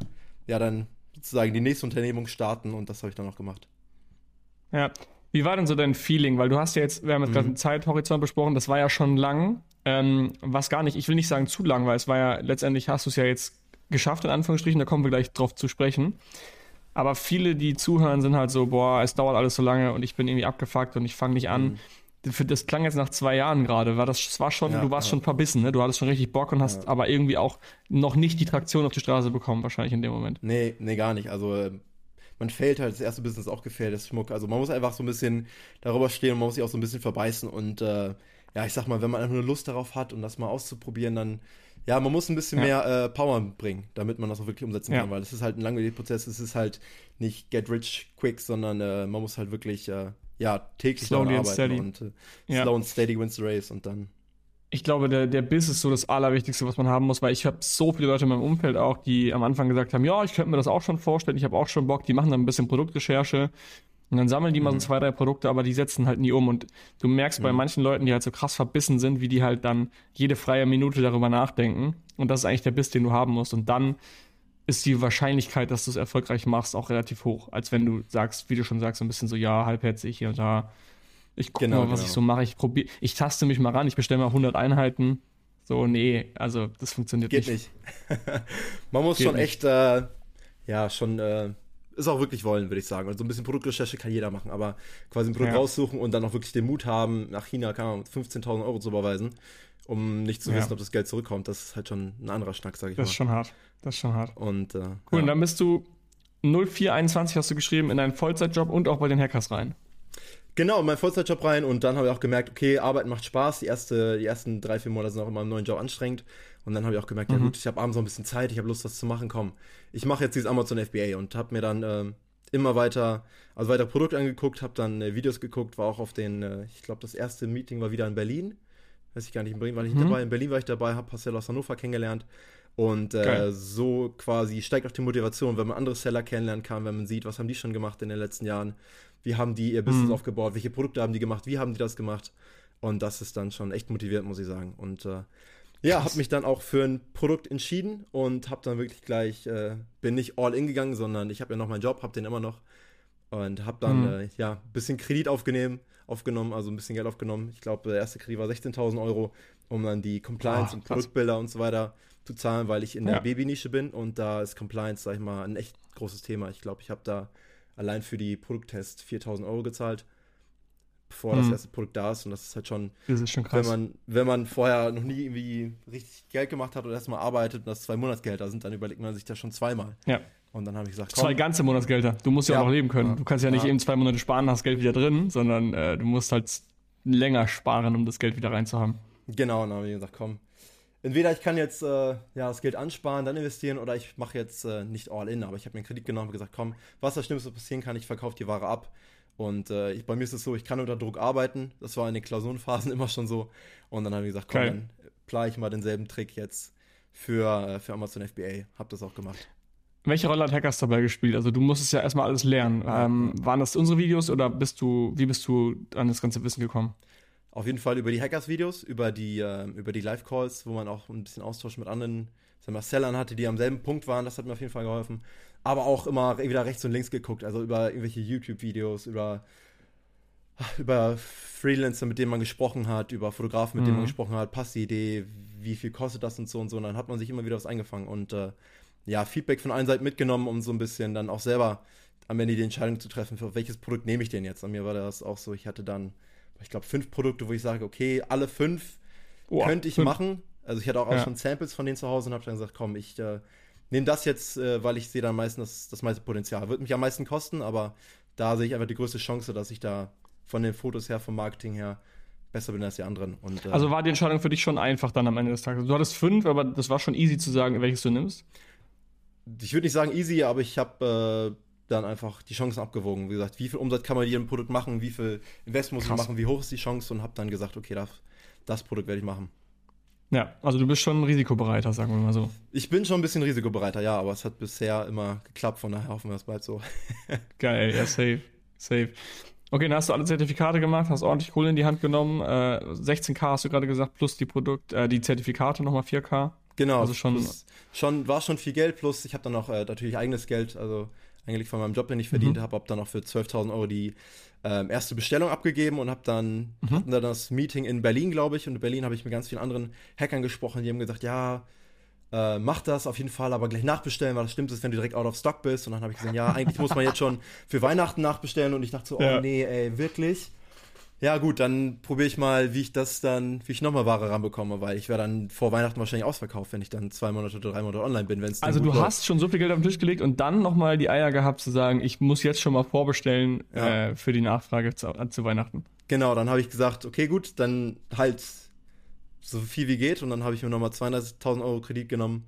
ja, dann sozusagen die nächste Unternehmung starten und das habe ich dann auch gemacht. Ja. Wie war denn so dein Feeling? Weil du hast ja jetzt, wir haben jetzt mhm. gerade einen Zeithorizont besprochen, das war ja schon lang, ähm, was gar nicht, ich will nicht sagen zu lang, weil es war ja, letztendlich hast du es ja jetzt geschafft, in Anführungsstrichen, da kommen wir gleich drauf zu sprechen. Aber viele, die zuhören, sind halt so, boah, es dauert alles so lange und ich bin irgendwie abgefuckt und ich fange nicht an. Mhm für das klang jetzt nach zwei Jahren gerade, war das, das war schon, ja, du warst ja. schon verbissen, ne? Du hattest schon richtig Bock und hast ja. aber irgendwie auch noch nicht die Traktion auf die Straße bekommen, wahrscheinlich in dem Moment. Nee, nee, gar nicht. Also ähm, man fällt halt, das erste Business auch gefällt, das Schmuck. Also man muss einfach so ein bisschen darüber stehen und man muss sich auch so ein bisschen verbeißen und äh, ja, ich sag mal, wenn man einfach nur Lust darauf hat und das mal auszuprobieren, dann ja, man muss ein bisschen mehr äh, Power bringen, damit man das auch wirklich umsetzen kann, weil es ist halt ein langwieriger Prozess, es ist halt nicht get rich quick, sondern äh, man muss halt wirklich äh, ja, täglich Slowly daran arbeiten und äh, ja. slow and steady wins the race und dann. Ich glaube, der, der Biss ist so das Allerwichtigste, was man haben muss, weil ich habe so viele Leute in meinem Umfeld auch, die am Anfang gesagt haben, ja, ich könnte mir das auch schon vorstellen, ich habe auch schon Bock, die machen dann ein bisschen Produktrecherche und dann sammeln die mhm. mal so mhm. zwei, drei Produkte, aber die setzen halt nie um. Und du merkst mhm. bei manchen Leuten, die halt so krass verbissen sind, wie die halt dann jede freie Minute darüber nachdenken. Und das ist eigentlich der Biss, den du haben musst. Und dann ist die Wahrscheinlichkeit, dass du es erfolgreich machst, auch relativ hoch. Als wenn du sagst, wie du schon sagst, so ein bisschen so, ja, halbherzig hier und da. Ich gucke genau, mal, was genau. ich so mache. Ich probiere, ich taste mich mal ran, ich bestelle mal 100 Einheiten. So, nee, also das funktioniert Geht nicht. nicht. [LAUGHS] Man muss Geht schon nicht. echt, äh, ja, schon, äh, ist auch wirklich wollen, würde ich sagen. Also ein bisschen Produktrecherche kann jeder machen, aber quasi ein Produkt ja. raussuchen und dann auch wirklich den Mut haben, nach China, kann man 15.000 Euro zu überweisen um nicht zu wissen, ja. ob das Geld zurückkommt. Das ist halt schon ein anderer Schnack, sage ich das mal. Das ist schon hart. Das ist schon hart. Und, äh, cool, ja. und dann bist du 0421 hast du geschrieben in deinen Vollzeitjob und auch bei den Hackers rein. Genau, in meinen Vollzeitjob rein und dann habe ich auch gemerkt, okay, Arbeiten macht Spaß. Die, erste, die ersten drei, vier Monate sind auch immer im neuen Job anstrengend. Und dann habe ich auch gemerkt, mhm. ja gut, ich habe abends noch ein bisschen Zeit, ich habe Lust, was zu machen, komm. Ich mache jetzt dieses Amazon FBA und habe mir dann äh, immer weiter, also weiter Produkt angeguckt, habe dann äh, Videos geguckt, war auch auf den, äh, ich glaube, das erste Meeting war wieder in Berlin weiß ich gar nicht, in Berlin war ich mhm. dabei, in Berlin war ich dabei, habe Marcel aus Hannover kennengelernt. Und äh, so quasi steigt auch die Motivation, wenn man andere Seller kennenlernen kann, wenn man sieht, was haben die schon gemacht in den letzten Jahren, wie haben die ihr Business mhm. aufgebaut, welche Produkte haben die gemacht, wie haben die das gemacht. Und das ist dann schon echt motiviert, muss ich sagen. Und äh, ja, habe mich dann auch für ein Produkt entschieden und habe dann wirklich gleich, äh, bin nicht all in gegangen, sondern ich habe ja noch meinen Job, habe den immer noch und habe dann mhm. äh, ja ein bisschen Kredit aufgenommen, aufgenommen, also ein bisschen Geld aufgenommen. Ich glaube, der erste Kredit war 16.000 Euro. Um dann die Compliance oh, und Produktbilder und so weiter zu zahlen, weil ich in der ja. Babynische bin und da ist Compliance, sag ich mal, ein echt großes Thema. Ich glaube, ich habe da allein für die Produkttests 4000 Euro gezahlt, bevor hm. das erste Produkt da ist und das ist halt schon, ist schon krass. wenn man, wenn man vorher noch nie irgendwie richtig Geld gemacht hat oder erstmal arbeitet und das zwei Monatsgelder sind, dann überlegt man sich das schon zweimal. Ja. Und dann habe ich gesagt, komm. Zwei ganze Monatsgelder. Du musst ja, ja auch noch leben können. Du kannst ja nicht eben zwei Monate sparen, hast Geld wieder drin, sondern äh, du musst halt länger sparen, um das Geld wieder reinzuhaben. Genau, und dann habe ich gesagt, komm, entweder ich kann jetzt äh, ja, das Geld ansparen, dann investieren oder ich mache jetzt äh, nicht all in, aber ich habe mir einen Kredit genommen und gesagt, komm, was das Schlimmste passieren kann, ich verkaufe die Ware ab. Und äh, ich, bei mir ist es so, ich kann unter Druck arbeiten. Das war in den Klausurenphasen [LAUGHS] immer schon so. Und dann habe ich gesagt, komm, Geil. dann plane ich mal denselben Trick jetzt für, äh, für Amazon FBA. Habe das auch gemacht. Welche Rolle hat Hackers dabei gespielt? Also du musstest ja erstmal alles lernen. Ähm, waren das unsere Videos oder bist du, wie bist du an das ganze Wissen gekommen? Auf jeden Fall über die Hackers-Videos, über die, äh, über die Live-Calls, wo man auch ein bisschen Austausch mit anderen sagen wir, Sellern hatte, die am selben Punkt waren. Das hat mir auf jeden Fall geholfen. Aber auch immer wieder rechts und links geguckt, also über irgendwelche YouTube-Videos, über, über Freelancer, mit denen man gesprochen hat, über Fotografen, mit mhm. denen man mhm. gesprochen hat, passt die Idee, wie viel kostet das und so und so. Und dann hat man sich immer wieder was eingefangen. Und äh, ja, Feedback von allen Seiten mitgenommen, um so ein bisschen dann auch selber am Ende die Entscheidung zu treffen, für welches Produkt nehme ich denn jetzt. An mir war das auch so, ich hatte dann, ich glaube, fünf Produkte, wo ich sage, okay, alle fünf oh, könnte ich fünf. machen. Also ich hatte auch, ja. auch schon Samples von denen zu Hause und habe dann gesagt, komm, ich äh, nehme das jetzt, äh, weil ich sehe da am meisten das, das meiste Potenzial. Wird mich am meisten kosten, aber da sehe ich einfach die größte Chance, dass ich da von den Fotos her, vom Marketing her besser bin als die anderen. Und, äh, also war die Entscheidung für dich schon einfach dann am Ende des Tages? Du hattest fünf, aber das war schon easy zu sagen, welches du nimmst? ich würde nicht sagen easy, aber ich habe äh, dann einfach die Chancen abgewogen. Wie gesagt, wie viel Umsatz kann man mit jedem Produkt machen, wie viel Invest muss Krass. ich machen, wie hoch ist die Chance und habe dann gesagt, okay, das, das Produkt werde ich machen. Ja, also du bist schon risikobereiter, sagen wir mal so. Ich bin schon ein bisschen risikobereiter, ja, aber es hat bisher immer geklappt, von daher hoffen wir, es bleibt so. [LAUGHS] Geil, ja, safe, safe. Okay, dann hast du alle Zertifikate gemacht, hast ordentlich Kohle in die Hand genommen. Äh, 16k hast du gerade gesagt, plus die Produkt, äh, die Zertifikate nochmal 4k. Genau, also schon, schon war schon viel Geld, plus ich habe dann noch äh, natürlich eigenes Geld, also eigentlich von meinem Job, den ich verdient mhm. habe, habe dann noch für 12.000 Euro die ähm, erste Bestellung abgegeben und habe dann, mhm. hatten dann das Meeting in Berlin, glaube ich, und in Berlin habe ich mit ganz vielen anderen Hackern gesprochen, die haben gesagt, ja, äh, mach das auf jeden Fall, aber gleich nachbestellen, weil das stimmt ist, wenn du direkt out of stock bist. Und dann habe ich gesagt, ja, eigentlich muss man jetzt schon für Weihnachten nachbestellen und ich dachte so, oh ja. nee, ey, wirklich? Ja, gut, dann probiere ich mal, wie ich das dann, wie ich nochmal Ware ranbekomme, weil ich wäre dann vor Weihnachten wahrscheinlich ausverkauft, wenn ich dann zwei Monate oder drei Monate online bin, wenn es Also du läuft. hast schon so viel Geld auf den Tisch gelegt und dann nochmal die Eier gehabt zu sagen, ich muss jetzt schon mal vorbestellen ja. äh, für die Nachfrage zu, äh, zu Weihnachten. Genau, dann habe ich gesagt, okay, gut, dann halt so viel wie geht und dann habe ich mir nochmal 200.000 Euro Kredit genommen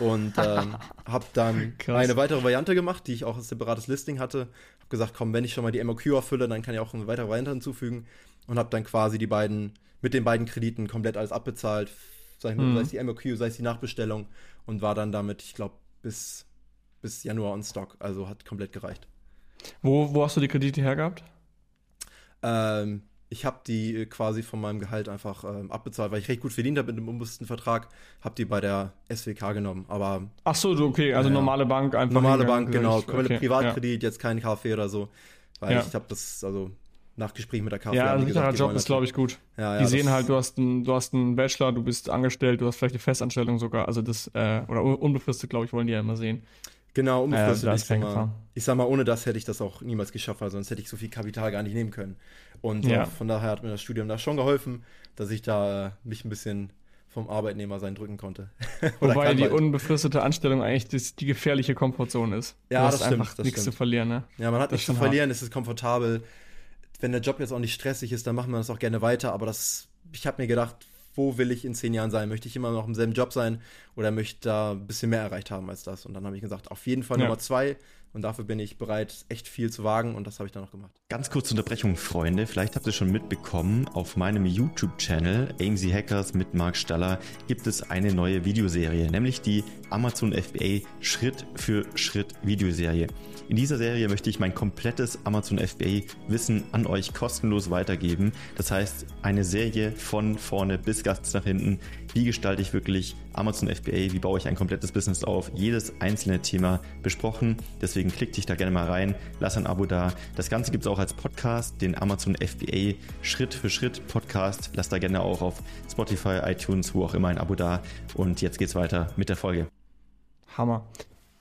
und ähm, [LAUGHS] habe dann Krass. eine weitere Variante gemacht, die ich auch als separates Listing hatte. Habe gesagt, komm, wenn ich schon mal die MOQ erfülle, dann kann ich auch eine weitere Variante hinzufügen und habe dann quasi die beiden mit den beiden Krediten komplett alles abbezahlt, sei, mhm. sei es die MOQ, sei es die Nachbestellung und war dann damit, ich glaube, bis, bis Januar on Stock, also hat komplett gereicht. Wo, wo hast du die Kredite hergehabt? Ähm, ich habe die äh, quasi von meinem Gehalt einfach ähm, abbezahlt, weil ich recht gut verdient habe mit dem unbewussten Vertrag, habe die bei der SWK genommen. Aber ach so, okay, also äh, normale Bank einfach. Normale Bank, genau, komplett okay, Privatkredit, ja. jetzt kein KfW oder so, weil ja. ich habe das also nach Gespräch mit der KfW. Ja, ein sicherer Job ist, glaube ich, gut. Ja, ja, die sehen halt, du hast, einen, du hast einen Bachelor, du bist angestellt, du hast vielleicht eine Festanstellung sogar, also das, äh, oder unbefristet, glaube ich, wollen die ja immer sehen. Genau, unbefristet. Äh, ich, sag mal, ich sag mal, ohne das hätte ich das auch niemals geschafft, weil sonst hätte ich so viel Kapital gar nicht nehmen können. Und ja. von daher hat mir das Studium da schon geholfen, dass ich da mich ein bisschen vom Arbeitnemer sein drücken konnte. [LAUGHS] Wobei die unbefristete Anstellung eigentlich das, die gefährliche Komfortzone ist. Ja, das stimmt. einfach nichts zu verlieren, ne? Ja, man hat das nichts zu verlieren, hart. es ist komfortabel. Wenn der Job jetzt auch nicht stressig ist, dann macht man das auch gerne weiter. Aber das, ich habe mir gedacht, wo will ich in zehn Jahren sein? Möchte ich immer noch im selben Job sein oder möchte da ein bisschen mehr erreicht haben als das? Und dann habe ich gesagt, auf jeden Fall ja. Nummer zwei, und dafür bin ich bereit, echt viel zu wagen und das habe ich dann noch gemacht. Ganz kurze Unterbrechung, Freunde. Vielleicht habt ihr schon mitbekommen, auf meinem YouTube-Channel AMZ Hackers mit Marc Staller gibt es eine neue Videoserie, nämlich die Amazon FBA Schritt für Schritt Videoserie. In dieser Serie möchte ich mein komplettes Amazon FBA Wissen an euch kostenlos weitergeben. Das heißt, eine Serie von vorne bis ganz nach hinten, wie gestalte ich wirklich Amazon FBA, wie baue ich ein komplettes Business auf, jedes einzelne Thema besprochen. Deswegen klick dich da gerne mal rein, lass ein Abo da. Das Ganze gibt es auch als Podcast, den Amazon FBA Schritt für Schritt Podcast. Lass da gerne auch auf Spotify, iTunes, wo auch immer ein Abo da. Und jetzt geht's weiter mit der Folge. Hammer.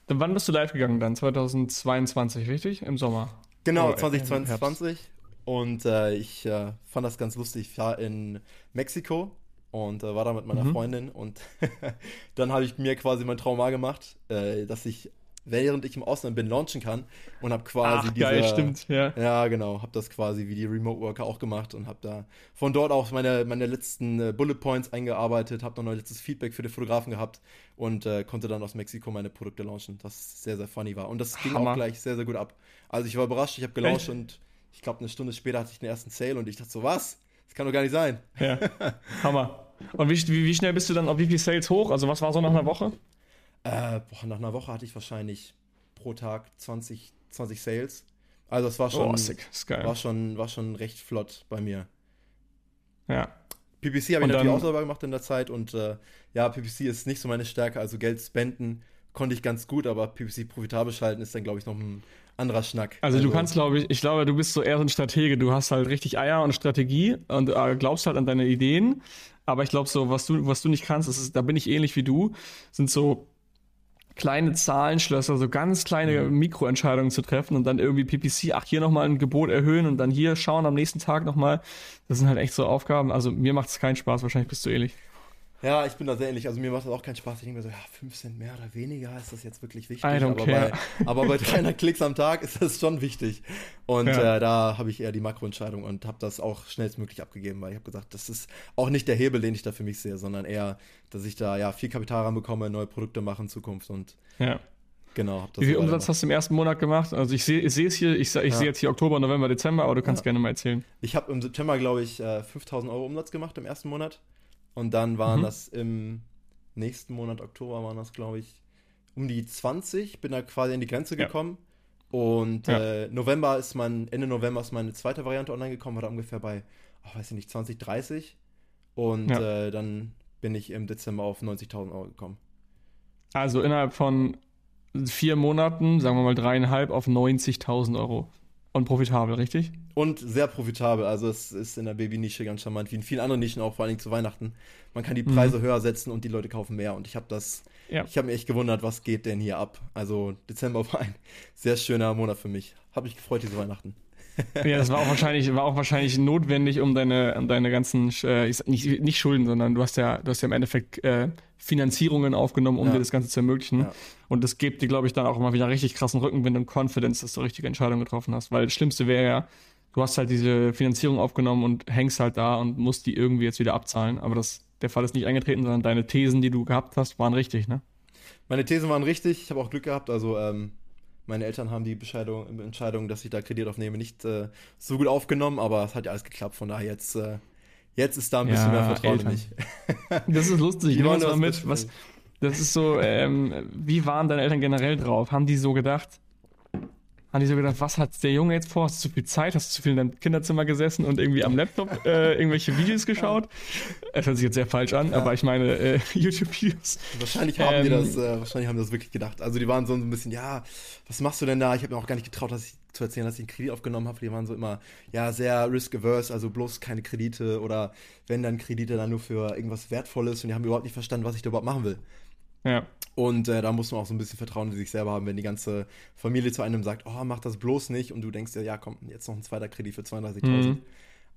Dann wann bist du live gegangen dann? 2022, richtig? Im Sommer? Genau, 2022. Und äh, ich äh, fand das ganz lustig. Ich war in Mexiko und äh, war da mit meiner mhm. Freundin und [LAUGHS] dann habe ich mir quasi mein Traum gemacht, äh, dass ich während ich im Ausland bin launchen kann und habe quasi Ach, diese geil, stimmt, ja. Ja, genau, habe das quasi wie die Remote Worker auch gemacht und habe da von dort auch meine meine letzten äh, Bullet Points eingearbeitet, habe noch ein letztes Feedback für die Fotografen gehabt und äh, konnte dann aus Mexiko meine Produkte launchen, das sehr sehr funny war und das ging Hammer. auch gleich sehr sehr gut ab. Also ich war überrascht, ich habe gelauncht und ich glaube eine Stunde später hatte ich den ersten Sale und ich dachte so, was? Das kann doch gar nicht sein. Ja. Hammer. Und wie, wie, wie, schnell bist du dann auf wie viel Sales hoch? Also was war so nach einer Woche? Äh, boah, nach einer Woche hatte ich wahrscheinlich pro Tag 20, 20 Sales. Also es war schon, oh. War schon, war schon recht flott bei mir. Ja. PPC habe ich natürlich auch selber gemacht in der Zeit und äh, ja, PPC ist nicht so meine Stärke, also Geld spenden konnte ich ganz gut, aber PPC profitabel schalten ist dann, glaube ich, noch ein anderer Schnack. Also, also, du kannst, glaube ich, ich glaube, du bist so eher so ein Stratege. Du hast halt richtig Eier und Strategie und äh, glaubst halt an deine Ideen. Aber ich glaube, so, was du, was du nicht kannst, ist, da bin ich ähnlich wie du, sind so kleine Zahlenschlösser, so ganz kleine mhm. Mikroentscheidungen zu treffen und dann irgendwie PPC, ach, hier nochmal ein Gebot erhöhen und dann hier schauen am nächsten Tag nochmal. Das sind halt echt so Aufgaben. Also mir macht es keinen Spaß, wahrscheinlich bist du ähnlich. Ja, ich bin da sehr ähnlich. Also mir macht das auch keinen Spaß. Ich denke mir so, ja, 5 Cent mehr oder weniger, ist das jetzt wirklich wichtig? I don't aber, care. Bei, aber bei 300 Klicks am Tag ist das schon wichtig. Und ja. äh, da habe ich eher die Makroentscheidung und habe das auch schnellstmöglich abgegeben, weil ich habe gesagt, das ist auch nicht der Hebel, den ich da für mich sehe, sondern eher, dass ich da ja viel Kapital ranbekomme, neue Produkte mache in Zukunft und ja. Genau, Wie viel Umsatz gemacht. hast du im ersten Monat gemacht? Also ich sehe ich es hier, ich, ich ja. sehe jetzt hier Oktober, November, Dezember, aber du kannst ja. gerne mal erzählen. Ich habe im September, glaube ich, 5000 äh, Euro Umsatz gemacht im ersten Monat. Und dann waren mhm. das im nächsten Monat, Oktober, waren das, glaube ich, um die 20. Bin da quasi in die Grenze gekommen. Ja. Und ja. Äh, November ist mein, Ende November ist meine zweite Variante online gekommen, war da ungefähr bei, oh, weiß ich nicht, 20, 30. Und ja. äh, dann bin ich im Dezember auf 90.000 Euro gekommen. Also innerhalb von vier Monaten, sagen wir mal dreieinhalb, auf 90.000 Euro. Und profitabel, richtig? Und sehr profitabel. Also es ist in der Baby-Nische ganz charmant, wie in vielen anderen Nischen auch, vor allem zu Weihnachten. Man kann die Preise mhm. höher setzen und die Leute kaufen mehr. Und ich habe das, ja. ich habe mir echt gewundert, was geht denn hier ab. Also Dezember war ein sehr schöner Monat für mich. Habe mich gefreut, diese Weihnachten. Ja, das war auch wahrscheinlich, war auch wahrscheinlich notwendig, um deine, um deine ganzen, äh, nicht, nicht Schulden, sondern du hast ja, du hast ja im Endeffekt äh, Finanzierungen aufgenommen, um ja. dir das Ganze zu ermöglichen. Ja. Und das gibt dir, glaube ich, dann auch immer wieder richtig krassen Rückenwind und Confidence, dass du richtige Entscheidungen getroffen hast. Weil das Schlimmste wäre ja, du hast halt diese Finanzierung aufgenommen und hängst halt da und musst die irgendwie jetzt wieder abzahlen. Aber das, der Fall ist nicht eingetreten, sondern deine Thesen, die du gehabt hast, waren richtig, ne? Meine Thesen waren richtig. Ich habe auch Glück gehabt. Also ähm, meine Eltern haben die Bescheidung, Entscheidung, dass ich da Kredit aufnehme, nicht äh, so gut aufgenommen, aber es hat ja alles geklappt. Von daher jetzt, äh, jetzt ist da ein bisschen ja, mehr Vertrauen in mich. das ist lustig. [LAUGHS] Die wollen das mit. Was, das ist so, ähm, wie waren deine Eltern generell drauf? Haben die so gedacht, haben die so gedacht, was hat der Junge jetzt vor? Hast du zu viel Zeit? Hast du zu viel in deinem Kinderzimmer gesessen und irgendwie am Laptop äh, irgendwelche Videos geschaut? Es hört sich jetzt sehr falsch an, ja. aber ich meine äh, [LAUGHS] YouTube-Videos. Wahrscheinlich haben ähm, die das, äh, wahrscheinlich haben die das wirklich gedacht. Also die waren so ein bisschen, ja, was machst du denn da? Ich habe mir auch gar nicht getraut, dass ich zu erzählen, dass ich einen Kredit aufgenommen habe. Die waren so immer, ja, sehr risk-averse, also bloß keine Kredite oder wenn dann Kredite dann nur für irgendwas Wertvolles und die haben überhaupt nicht verstanden, was ich da überhaupt machen will. Ja. Und äh, da muss man auch so ein bisschen Vertrauen in sich selber haben, wenn die ganze Familie zu einem sagt, oh, mach das bloß nicht und du denkst dir, ja, komm, jetzt noch ein zweiter Kredit für 32.000. Mhm.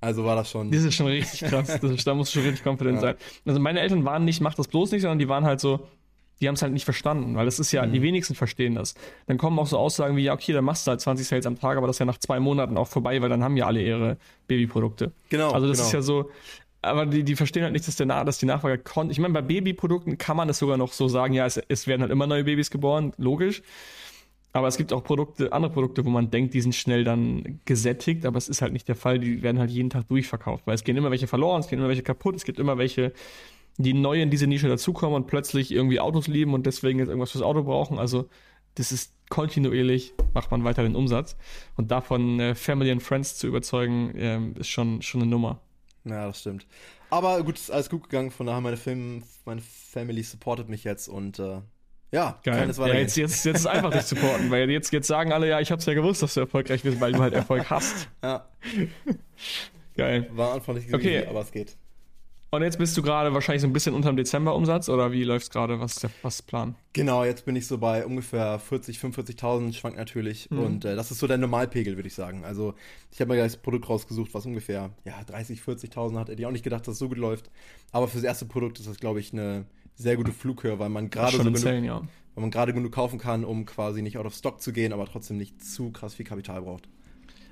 Also war das schon. Das ist schon richtig krass. [LAUGHS] Ist, da musst du schon richtig confident ja. sein. Also meine Eltern waren nicht, mach das bloß nicht, sondern die waren halt so, die haben es halt nicht verstanden, weil das ist ja, mhm. die wenigsten verstehen das. Dann kommen auch so Aussagen wie, ja, okay, dann machst du halt 20 Sales am Tag, aber das ist ja nach zwei Monaten auch vorbei, weil dann haben ja alle ihre Babyprodukte. Genau. Also das genau. ist ja so, aber die, die verstehen halt nicht, dass, der, dass die Nachfrage kommt. Ich meine, bei Babyprodukten kann man es sogar noch so sagen, ja, es, es werden halt immer neue Babys geboren, logisch. Aber es gibt auch Produkte, andere Produkte, wo man denkt, die sind schnell dann gesättigt, aber es ist halt nicht der Fall. Die werden halt jeden Tag durchverkauft, weil es gehen immer welche verloren, es gehen immer welche kaputt, es gibt immer welche, die neu in diese Nische dazukommen und plötzlich irgendwie Autos lieben und deswegen jetzt irgendwas fürs Auto brauchen. Also das ist kontinuierlich, macht man weiter den Umsatz. Und davon äh, Family and Friends zu überzeugen, äh, ist schon, schon eine Nummer. Ja, das stimmt. Aber gut, ist alles gut gegangen. Von daher, meine, Film, meine Family supportet mich jetzt und äh, ja, Geil. kann es Ja, jetzt, jetzt, jetzt ist einfach dich supporten, weil jetzt, jetzt sagen alle, ja, ich hab's ja gewusst, dass du erfolgreich bist, weil du halt Erfolg hast. Ja. Geil. War einfach nicht okay. aber es geht. Und jetzt bist du gerade wahrscheinlich so ein bisschen unter dem Dezember-Umsatz oder wie läuft's gerade? Was ist der was Plan? Genau, jetzt bin ich so bei ungefähr 40, 45.000, schwankt natürlich. Mhm. Und äh, das ist so der Normalpegel, würde ich sagen. Also ich habe mir gleich das Produkt rausgesucht, was ungefähr ja, 30, 40.000 hat. Hätte ich auch nicht gedacht, dass es so gut läuft. Aber fürs erste Produkt ist das, glaube ich, eine sehr gute Flughöhe, weil man gerade so genug, ja. weil man gerade genug kaufen kann, um quasi nicht out of stock zu gehen, aber trotzdem nicht zu krass viel Kapital braucht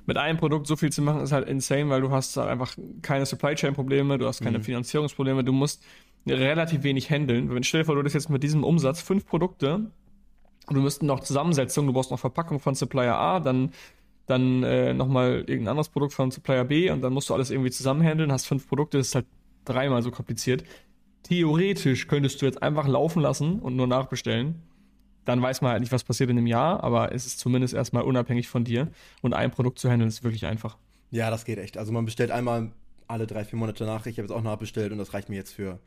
mit einem Produkt so viel zu machen, ist halt insane, weil du hast halt einfach keine Supply Chain Probleme, du hast keine mhm. Finanzierungsprobleme, du musst relativ wenig handeln. Wenn stell dir vor, du hast jetzt mit diesem Umsatz fünf Produkte und du müssten noch Zusammensetzung, du brauchst noch Verpackung von Supplier A, dann dann äh, nochmal irgendein anderes Produkt von Supplier B und dann musst du alles irgendwie zusammenhandeln, hast fünf Produkte, das ist halt dreimal so kompliziert. Theoretisch könntest du jetzt einfach laufen lassen und nur nachbestellen dann weiß man halt nicht, was passiert in einem Jahr, aber es ist zumindest erstmal unabhängig von dir. Und ein Produkt zu handeln ist wirklich einfach. Ja, das geht echt. Also man bestellt einmal alle drei, vier Monate nach. Ich habe jetzt auch nachbestellt und das reicht mir jetzt für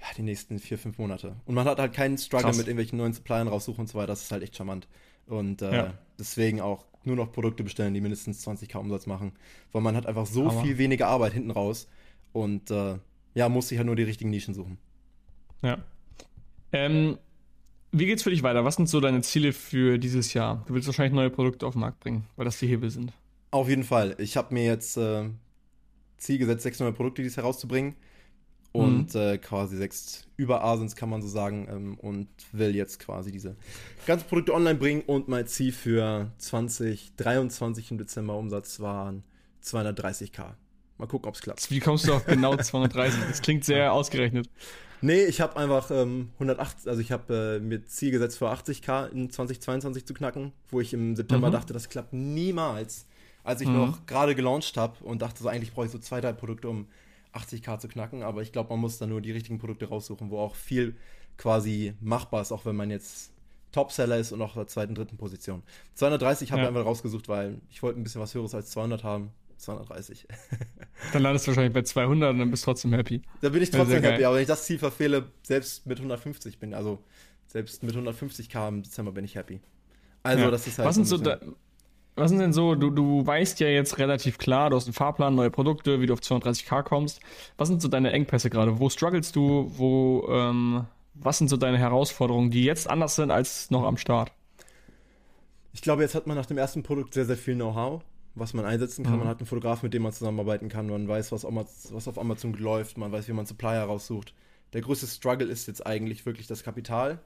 ja, die nächsten vier, fünf Monate. Und man hat halt keinen Struggle Krass. mit irgendwelchen neuen Suppliern raussuchen und so weiter. Das ist halt echt charmant. Und äh, ja. deswegen auch nur noch Produkte bestellen, die mindestens 20k Umsatz machen. Weil man hat einfach so Hammer. viel weniger Arbeit hinten raus. Und äh, ja, muss sich halt nur die richtigen Nischen suchen. Ja. Ähm, wie geht's für dich weiter? Was sind so deine Ziele für dieses Jahr? Du willst wahrscheinlich neue Produkte auf den Markt bringen, weil das die Hebel sind. Auf jeden Fall. Ich habe mir jetzt äh, Ziel gesetzt, sechs neue Produkte dieses herauszubringen. Und mhm. äh, quasi sechs über Asens kann man so sagen. Ähm, und will jetzt quasi diese ganzen Produkte online bringen. Und mein Ziel für 2023 im Dezember Umsatz waren 230k. Mal gucken, ob es klappt. Wie kommst du auf genau 230? Das klingt sehr ausgerechnet. Nee, ich habe einfach ähm, 180, also ich habe äh, mir Ziel gesetzt für 80k in 2022 zu knacken, wo ich im September mhm. dachte, das klappt niemals. Als ich mhm. noch gerade gelauncht habe und dachte so, eigentlich brauche ich so zwei, drei Produkte, um 80k zu knacken, aber ich glaube, man muss da nur die richtigen Produkte raussuchen, wo auch viel quasi machbar ist, auch wenn man jetzt Topseller ist und auch der zweiten, dritten Position. 230 habe ich einfach rausgesucht, weil ich wollte ein bisschen was Höheres als 200 haben 230. [LAUGHS] dann landest du wahrscheinlich bei 200 und dann bist du trotzdem happy. Da bin ich trotzdem happy, aber wenn ich das Ziel verfehle, selbst mit 150 bin, also selbst mit 150k im Dezember bin ich happy. Also ja. das ist halt. Was sind so da, was sind denn so, du, du weißt ja jetzt relativ klar, du hast einen Fahrplan, neue Produkte, wie du auf 230k kommst. Was sind so deine Engpässe gerade? Wo strugglest du? Wo, ähm, was sind so deine Herausforderungen, die jetzt anders sind als noch am Start? Ich glaube, jetzt hat man nach dem ersten Produkt sehr, sehr viel Know-how was man einsetzen kann. Mhm. Man hat einen Fotograf, mit dem man zusammenarbeiten kann. Man weiß, was, was auf Amazon läuft. Man weiß, wie man Supplier raussucht. Der größte Struggle ist jetzt eigentlich wirklich das Kapital.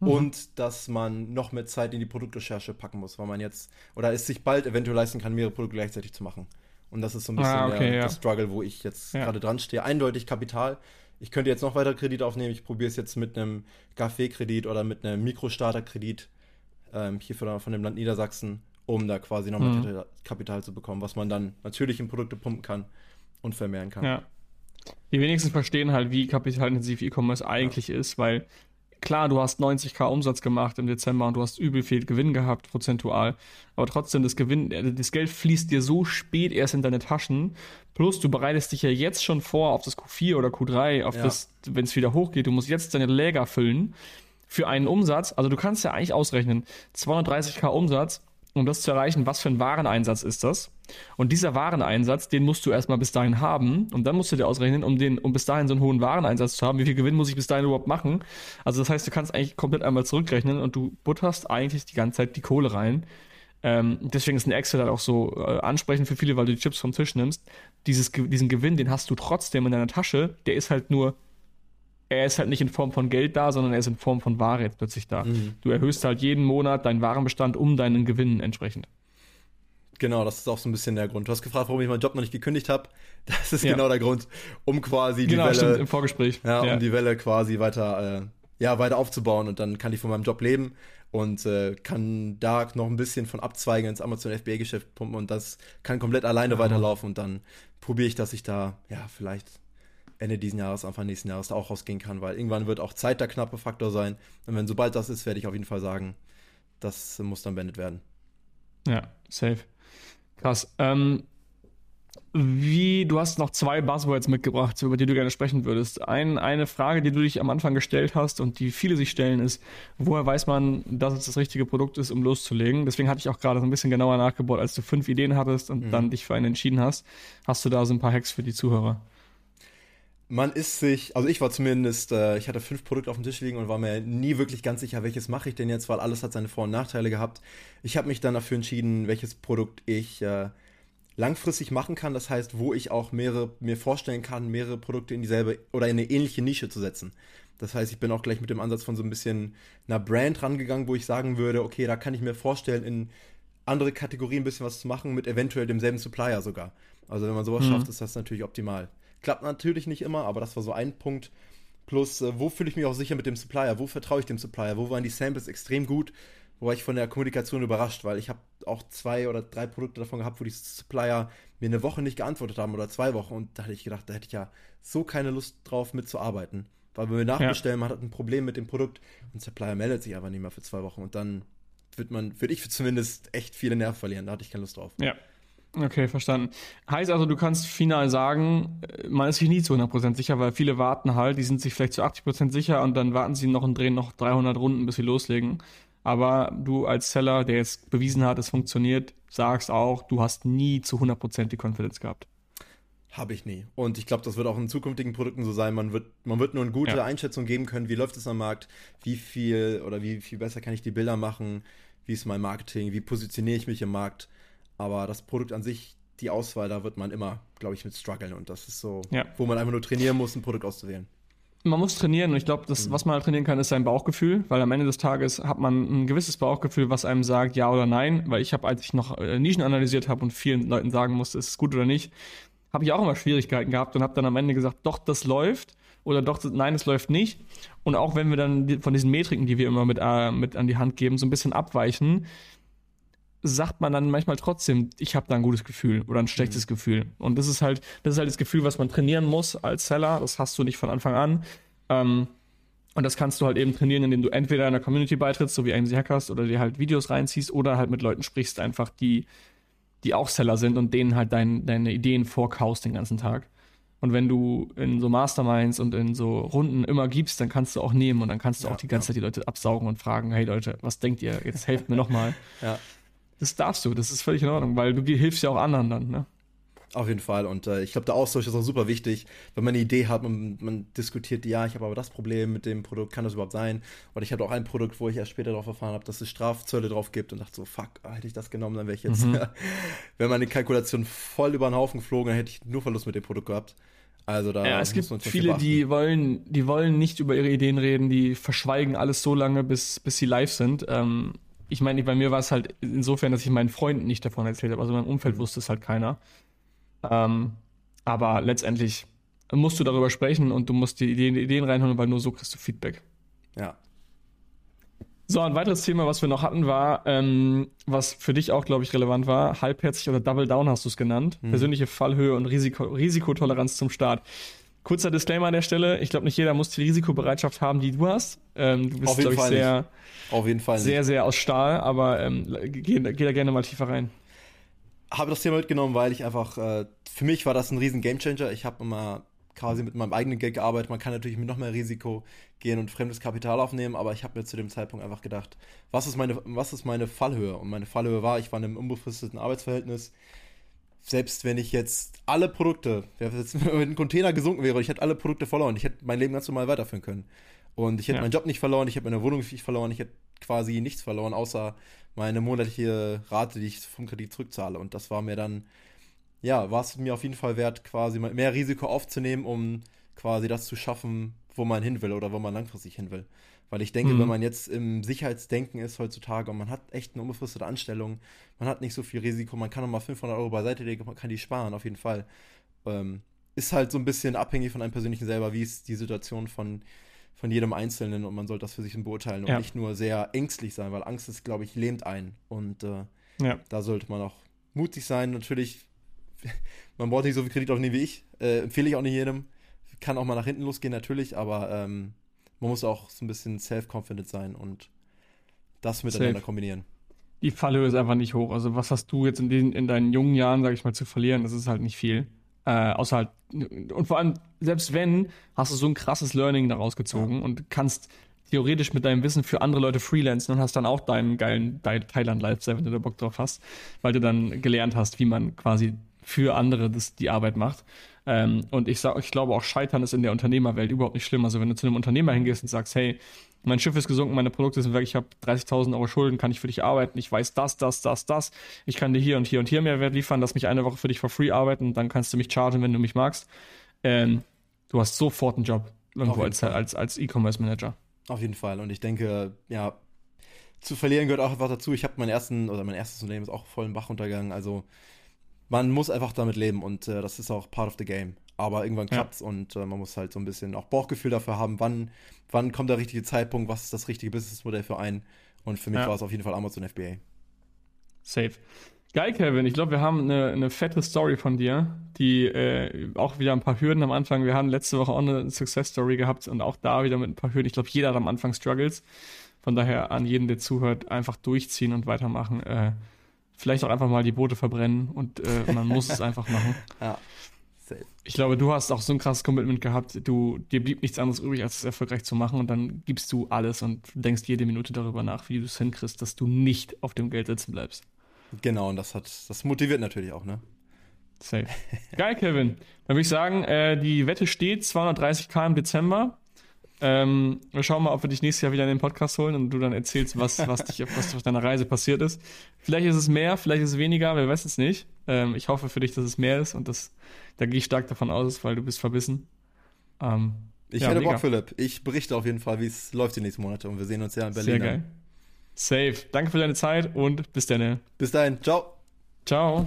Mhm. Und dass man noch mehr Zeit in die Produktrecherche packen muss, weil man jetzt oder es sich bald eventuell leisten kann, mehrere Produkte gleichzeitig zu machen. Und das ist so ein bisschen ah, okay, der, ja. der, Struggle, wo ich jetzt ja. gerade dran stehe. Eindeutig Kapital. Ich könnte jetzt noch weiter Kredit aufnehmen. Ich probiere es jetzt mit einem Café-Kredit oder mit einem Mikrostarter-Kredit ähm, hier von dem Land Niedersachsen um da quasi nochmal mhm. Kapital zu bekommen, was man dann natürlich in Produkte pumpen kann und vermehren kann. Ja. Die wenigsten verstehen halt, wie kapitalintensiv E-Commerce eigentlich ja. ist, weil klar, du hast 90k Umsatz gemacht im Dezember und du hast übel viel Gewinn gehabt, prozentual. Aber trotzdem, das Gewinn, äh, das Geld fließt dir so spät erst in deine Taschen. Plus, du bereitest dich ja jetzt schon vor auf das Q4 oder Q3, auf ja. das, wenn es wieder hochgeht. Du musst jetzt deine Läger füllen für einen Umsatz. Also du kannst ja eigentlich ausrechnen, 230k Umsatz um das zu erreichen, was für ein Wareneinsatz ist das? Und dieser Wareneinsatz, den musst du erstmal bis dahin haben. Und dann musst du dir ausrechnen, um, den, um bis dahin so einen hohen Wareneinsatz zu haben, wie viel Gewinn muss ich bis dahin überhaupt machen? Also das heißt, du kannst eigentlich komplett einmal zurückrechnen und du butterst eigentlich die ganze Zeit die Kohle rein. Ähm, deswegen ist ein Excel halt auch so äh, ansprechend für viele, weil du die Chips vom Tisch nimmst. Dieses, diesen Gewinn, den hast du trotzdem in deiner Tasche. Der ist halt nur er ist halt nicht in Form von Geld da, sondern er ist in Form von Ware jetzt plötzlich da. Mhm. Du erhöhst halt jeden Monat deinen Warenbestand um deinen Gewinn entsprechend. Genau, das ist auch so ein bisschen der Grund. Du hast gefragt, warum ich meinen Job noch nicht gekündigt habe. [LAUGHS] Das ist ja. genau der Grund, um quasi genau, die Welle stimmt, im Vorgespräch. Ja, ja, um die Welle quasi weiter, äh, ja, weiter aufzubauen und dann kann ich von meinem Job leben und äh, kann da noch ein bisschen von abzweigen ins Amazon FBA Geschäft pumpen und das kann komplett alleine oh. weiterlaufen und dann probiere ich, dass ich da ja vielleicht Ende diesen Jahres, Anfang nächsten Jahres da auch rausgehen kann, weil irgendwann wird auch Zeit der knappe Faktor sein. Und wenn sobald das ist, werde ich auf jeden Fall sagen, das muss dann beendet werden. Ja, safe. Krass. Ähm, Wie, du hast noch zwei Buzzwords mitgebracht, über die du gerne sprechen würdest. Ein, eine Frage, die du dich am Anfang gestellt hast und die viele sich stellen, ist, woher weiß man, dass es das richtige Produkt ist, um loszulegen? Deswegen hatte ich auch gerade so ein bisschen genauer nachgebohrt, als du fünf Ideen hattest und mhm. dann dich für einen entschieden hast. Hast du da so ein paar Hacks für die Zuhörer? Man ist sich, also ich war zumindest, äh, ich hatte fünf Produkte auf dem Tisch liegen und war mir nie wirklich ganz sicher, welches mache ich denn jetzt, weil alles hat seine Vor- und Nachteile gehabt. Ich habe mich dann dafür entschieden, welches Produkt ich äh, langfristig machen kann. Das heißt, wo ich auch mehrere, mir vorstellen kann, mehrere Produkte in dieselbe oder in eine ähnliche Nische zu setzen. Das heißt, ich bin auch gleich mit dem Ansatz von so ein bisschen einer Brand rangegangen, wo ich sagen würde, okay, da kann ich mir vorstellen, in andere Kategorien ein bisschen was zu machen, mit eventuell demselben Supplier sogar. Also wenn man sowas mhm. schafft, ist das natürlich optimal. Klappt natürlich nicht immer, aber das war so ein Punkt. Plus, äh, wo fühle ich mich auch sicher mit dem Supplier? Wo vertraue ich dem Supplier? Wo waren die Samples extrem gut? Wo war ich von der Kommunikation überrascht? Weil ich habe auch zwei oder drei Produkte davon gehabt, wo die Supplier mir eine Woche nicht geantwortet haben oder zwei Wochen. Und da hätte ich gedacht, da hätte ich ja so keine Lust drauf mitzuarbeiten. Weil wenn wir nachbestellen, ja. man hat ein Problem mit dem Produkt und Supplier meldet sich einfach nicht mehr für zwei Wochen. Und dann wird man, würde ich zumindest echt viele Nerven verlieren. Da hatte ich keine Lust drauf. Ja. Okay, verstanden. Heißt also, du kannst final sagen, äh, man ist sich nie zu 100% sicher, weil viele warten halt, die sind sich vielleicht zu 80% sicher und dann warten sie noch und drehen noch 300 Runden, bis sie loslegen. Aber du als Seller, der jetzt bewiesen hat, es funktioniert, sagst auch, du hast nie zu 100% die Confidence gehabt. Habe ich nie. Und ich glaube, das wird auch in zukünftigen Produkten so sein. Man wird, man wird nur eine gute ja. Einschätzung geben können, wie läuft es am Markt, wie viel oder wie viel besser kann ich die Bilder machen, wie ist mein Marketing, wie positioniere ich mich im Markt. Aber das Produkt an sich, die Auswahl, da wird man immer, glaube ich, mit strugglen. Und das ist so, ja. wo man einfach nur trainieren muss, ein Produkt auszuwählen man muss trainieren und ich glaube, das, mhm. was man halt trainieren kann, ist sein Bauchgefühl, weil am Ende des Tages hat man ein gewisses Bauchgefühl, was einem sagt, ja oder nein, weil ich habe, als ich noch äh, Nischen analysiert habe und vielen Leuten sagen musste, ist es gut oder nicht, habe ich auch immer Schwierigkeiten gehabt und habe dann am Ende gesagt, doch, das läuft oder doch, nein, es läuft nicht. Und auch wenn wir dann von diesen Metriken, die wir immer mit, äh, mit an die Hand geben, so ein bisschen abweichen, sagt man dann manchmal trotzdem, ich habe da ein gutes Gefühl oder ein schlechtes mhm. Gefühl. Und das ist halt, das ist halt das Gefühl, was man trainieren muss als Seller. Das hast du nicht von Anfang an. Ähm, und das kannst du halt eben trainieren, indem du entweder einer Community beitrittst, so wie AMC Hackers, oder dir halt Videos reinziehst oder halt mit Leuten sprichst, einfach die, die auch Seller sind und denen halt dein, deine Ideen vorkaust den ganzen Tag. Und wenn du in so Masterminds und in so Runden immer gibst, dann kannst du auch nehmen und dann kannst du ja, auch die ganze ja. Zeit die Leute absaugen und fragen, hey Leute, was denkt ihr? Jetzt helft mir nochmal. [LAUGHS] ja. Das darfst du, das ist völlig in Ordnung, weil du hilfst ja auch anderen dann, ne? Auf jeden Fall. Und äh, ich glaube, der Austausch ist auch super wichtig, wenn man eine Idee hat und man diskutiert, ja, ich habe aber das Problem mit dem Produkt, kann das überhaupt sein? Oder ich hatte auch ein Produkt, wo ich erst später darauf erfahren habe, dass es Strafzölle drauf gibt und dachte so, fuck, hätte ich das genommen, dann wäre ich jetzt, mhm. [LAUGHS] wenn meine Kalkulation voll über den Haufen geflogen, dann hätte ich nur Verlust mit dem Produkt gehabt. Also da ja, es gibt viele, die wollen, die wollen nicht über ihre Ideen reden, die verschweigen alles so lange, bis, bis sie live sind. Ähm, ich meine, bei mir war es halt insofern, dass ich meinen Freunden nicht davon erzählt habe. Also in meinem Umfeld wusste es halt keiner. Ähm, aber letztendlich musst du darüber sprechen und du musst die Ideen, die Ideen reinholen, weil nur so kriegst du Feedback. Ja. So, ein weiteres Thema, was wir noch hatten, war, ähm, was für dich auch, glaube ich, relevant war, halbherzig oder Double Down hast du es genannt. Mhm. Persönliche Fallhöhe und Risiko, Risikotoleranz zum Start. Kurzer Disclaimer an der Stelle. Ich glaube, nicht jeder muss die Risikobereitschaft haben, die du hast. Ähm, du bist, glaube ich, sehr, Auf jeden Fall sehr, sehr aus Stahl, aber ähm, geh, geh da gerne mal tiefer rein. Habe das Thema mitgenommen, weil ich einfach, äh, für mich war das ein riesen Gamechanger. Ich habe immer quasi mit meinem eigenen Geld gearbeitet. Man kann natürlich mit noch mehr Risiko gehen und fremdes Kapital aufnehmen, aber ich habe mir zu dem Zeitpunkt einfach gedacht, was ist meine, was ist meine Fallhöhe? Und meine Fallhöhe war, ich war in einem unbefristeten Arbeitsverhältnis selbst wenn ich jetzt alle Produkte, [LAUGHS] wenn ein Container gesunken wäre und ich hätte alle Produkte verloren, ich hätte mein Leben ganz normal weiterführen können. Und ich hätte ja. meinen Job nicht verloren, ich hätte meine Wohnung nicht verloren, ich hätte quasi nichts verloren, außer meine monatliche Rate, die ich vom Kredit zurückzahle. Und das war mir dann, ja, war es mir auf jeden Fall wert, quasi mehr Risiko aufzunehmen, um quasi das zu schaffen, wo man hin will oder wo man langfristig hin will. Weil ich denke, mhm. wenn man jetzt im Sicherheitsdenken ist heutzutage und man hat echt eine unbefristete Anstellung, man hat nicht so viel Risiko, man kann nochmal 500 Euro beiseite legen, man kann die sparen, auf jeden Fall. Ähm, ist halt so ein bisschen abhängig von einem persönlichen selber, wie ist die Situation von, von jedem Einzelnen und man sollte das für sich beurteilen und ja. nicht nur sehr ängstlich sein, weil Angst ist, glaube ich, lähmt ein. Und äh, ja. da sollte man auch mutig sein. Natürlich, [LAUGHS] man braucht nicht so viel Kredit aufnehmen wie ich. Äh, empfehle ich auch nicht jedem. Kann auch mal nach hinten losgehen, natürlich, aber ähm, man muss auch so ein bisschen self-confident sein und das miteinander Safe. kombinieren. die Fallhöhe ist einfach nicht hoch. Also was hast du jetzt in, den, in deinen jungen Jahren, sag ich mal, zu verlieren? Das ist halt nicht viel. Äh, außer halt, und vor allem, selbst wenn, hast du so ein krasses Learning daraus gezogen ja. und kannst theoretisch mit deinem Wissen für andere Leute freelancen und hast dann auch deinen geilen Thailand-Lifestyle, wenn du da Bock drauf hast, weil du dann gelernt hast, wie man quasi für andere das, die Arbeit macht. Ähm, und ich, sag, ich glaube auch, Scheitern ist in der Unternehmerwelt überhaupt nicht schlimm. Also wenn du zu einem Unternehmer hingehst und sagst, hey, mein Schiff ist gesunken, meine Produkte sind weg, ich habe 30.000 Euro Schulden, kann ich für dich arbeiten, ich weiß das, das, das, das, ich kann dir hier und hier und hier Mehrwert liefern, lass mich eine Woche für dich for free arbeiten, dann kannst du mich chargen, wenn du mich magst. Ähm, du hast sofort einen Job irgendwo als, als, als E-Commerce-Manager. Auf jeden Fall. Und ich denke, ja, zu verlieren gehört auch einfach dazu. Ich habe meinen ersten, oder mein erstes Unternehmen ist auch voll im Bach untergegangen. Also man muss einfach damit leben und äh, das ist auch part of the game. Aber irgendwann klappt's ja. und äh, man muss halt so ein bisschen auch Bauchgefühl dafür haben, wann, wann kommt der richtige Zeitpunkt, was ist das richtige Businessmodell für einen. Und für mich ja. war es auf jeden Fall Amazon FBA. Safe. Geil, Kevin. Ich glaube, wir haben eine, eine fette Story von dir, die äh, auch wieder ein paar Hürden am Anfang. Wir haben letzte Woche auch eine Success Story gehabt und auch da wieder mit ein paar Hürden. Ich glaube, jeder hat am Anfang Struggles. Von daher an jeden, der zuhört, einfach durchziehen und weitermachen. Äh, vielleicht auch einfach mal die Boote verbrennen und äh, man muss es einfach machen. [LAUGHS] Ja. Safe. Ich glaube, du hast auch so ein krasses Commitment gehabt. Du, dir blieb nichts anderes übrig, als es erfolgreich zu machen. Und dann gibst du alles und denkst jede Minute darüber nach, wie du es hinkriegst, dass du nicht auf dem Geld sitzen bleibst. Genau, und das hat, das motiviert natürlich auch, ne? Safe. Geil, Kevin. Dann würde ich sagen, äh, die Wette steht 230k im Dezember. Ähm, wir schauen mal, ob wir dich nächstes Jahr wieder in den Podcast holen und du dann erzählst, was, was, [LAUGHS] dich, was auf deiner Reise passiert ist. Vielleicht ist es mehr, vielleicht ist es weniger, wer weiß es nicht. Ähm, ich hoffe für dich, dass es mehr ist und das, da gehe ich stark davon aus, weil du bist verbissen. Ähm, ich ja, hätte mega. Bock, Philipp. Ich berichte auf jeden Fall, wie es läuft die nächsten Monate und wir sehen uns ja in Berlin. Sehr geil. Safe. Danke für deine Zeit und bis dann. Bis dahin. Ciao. Ciao.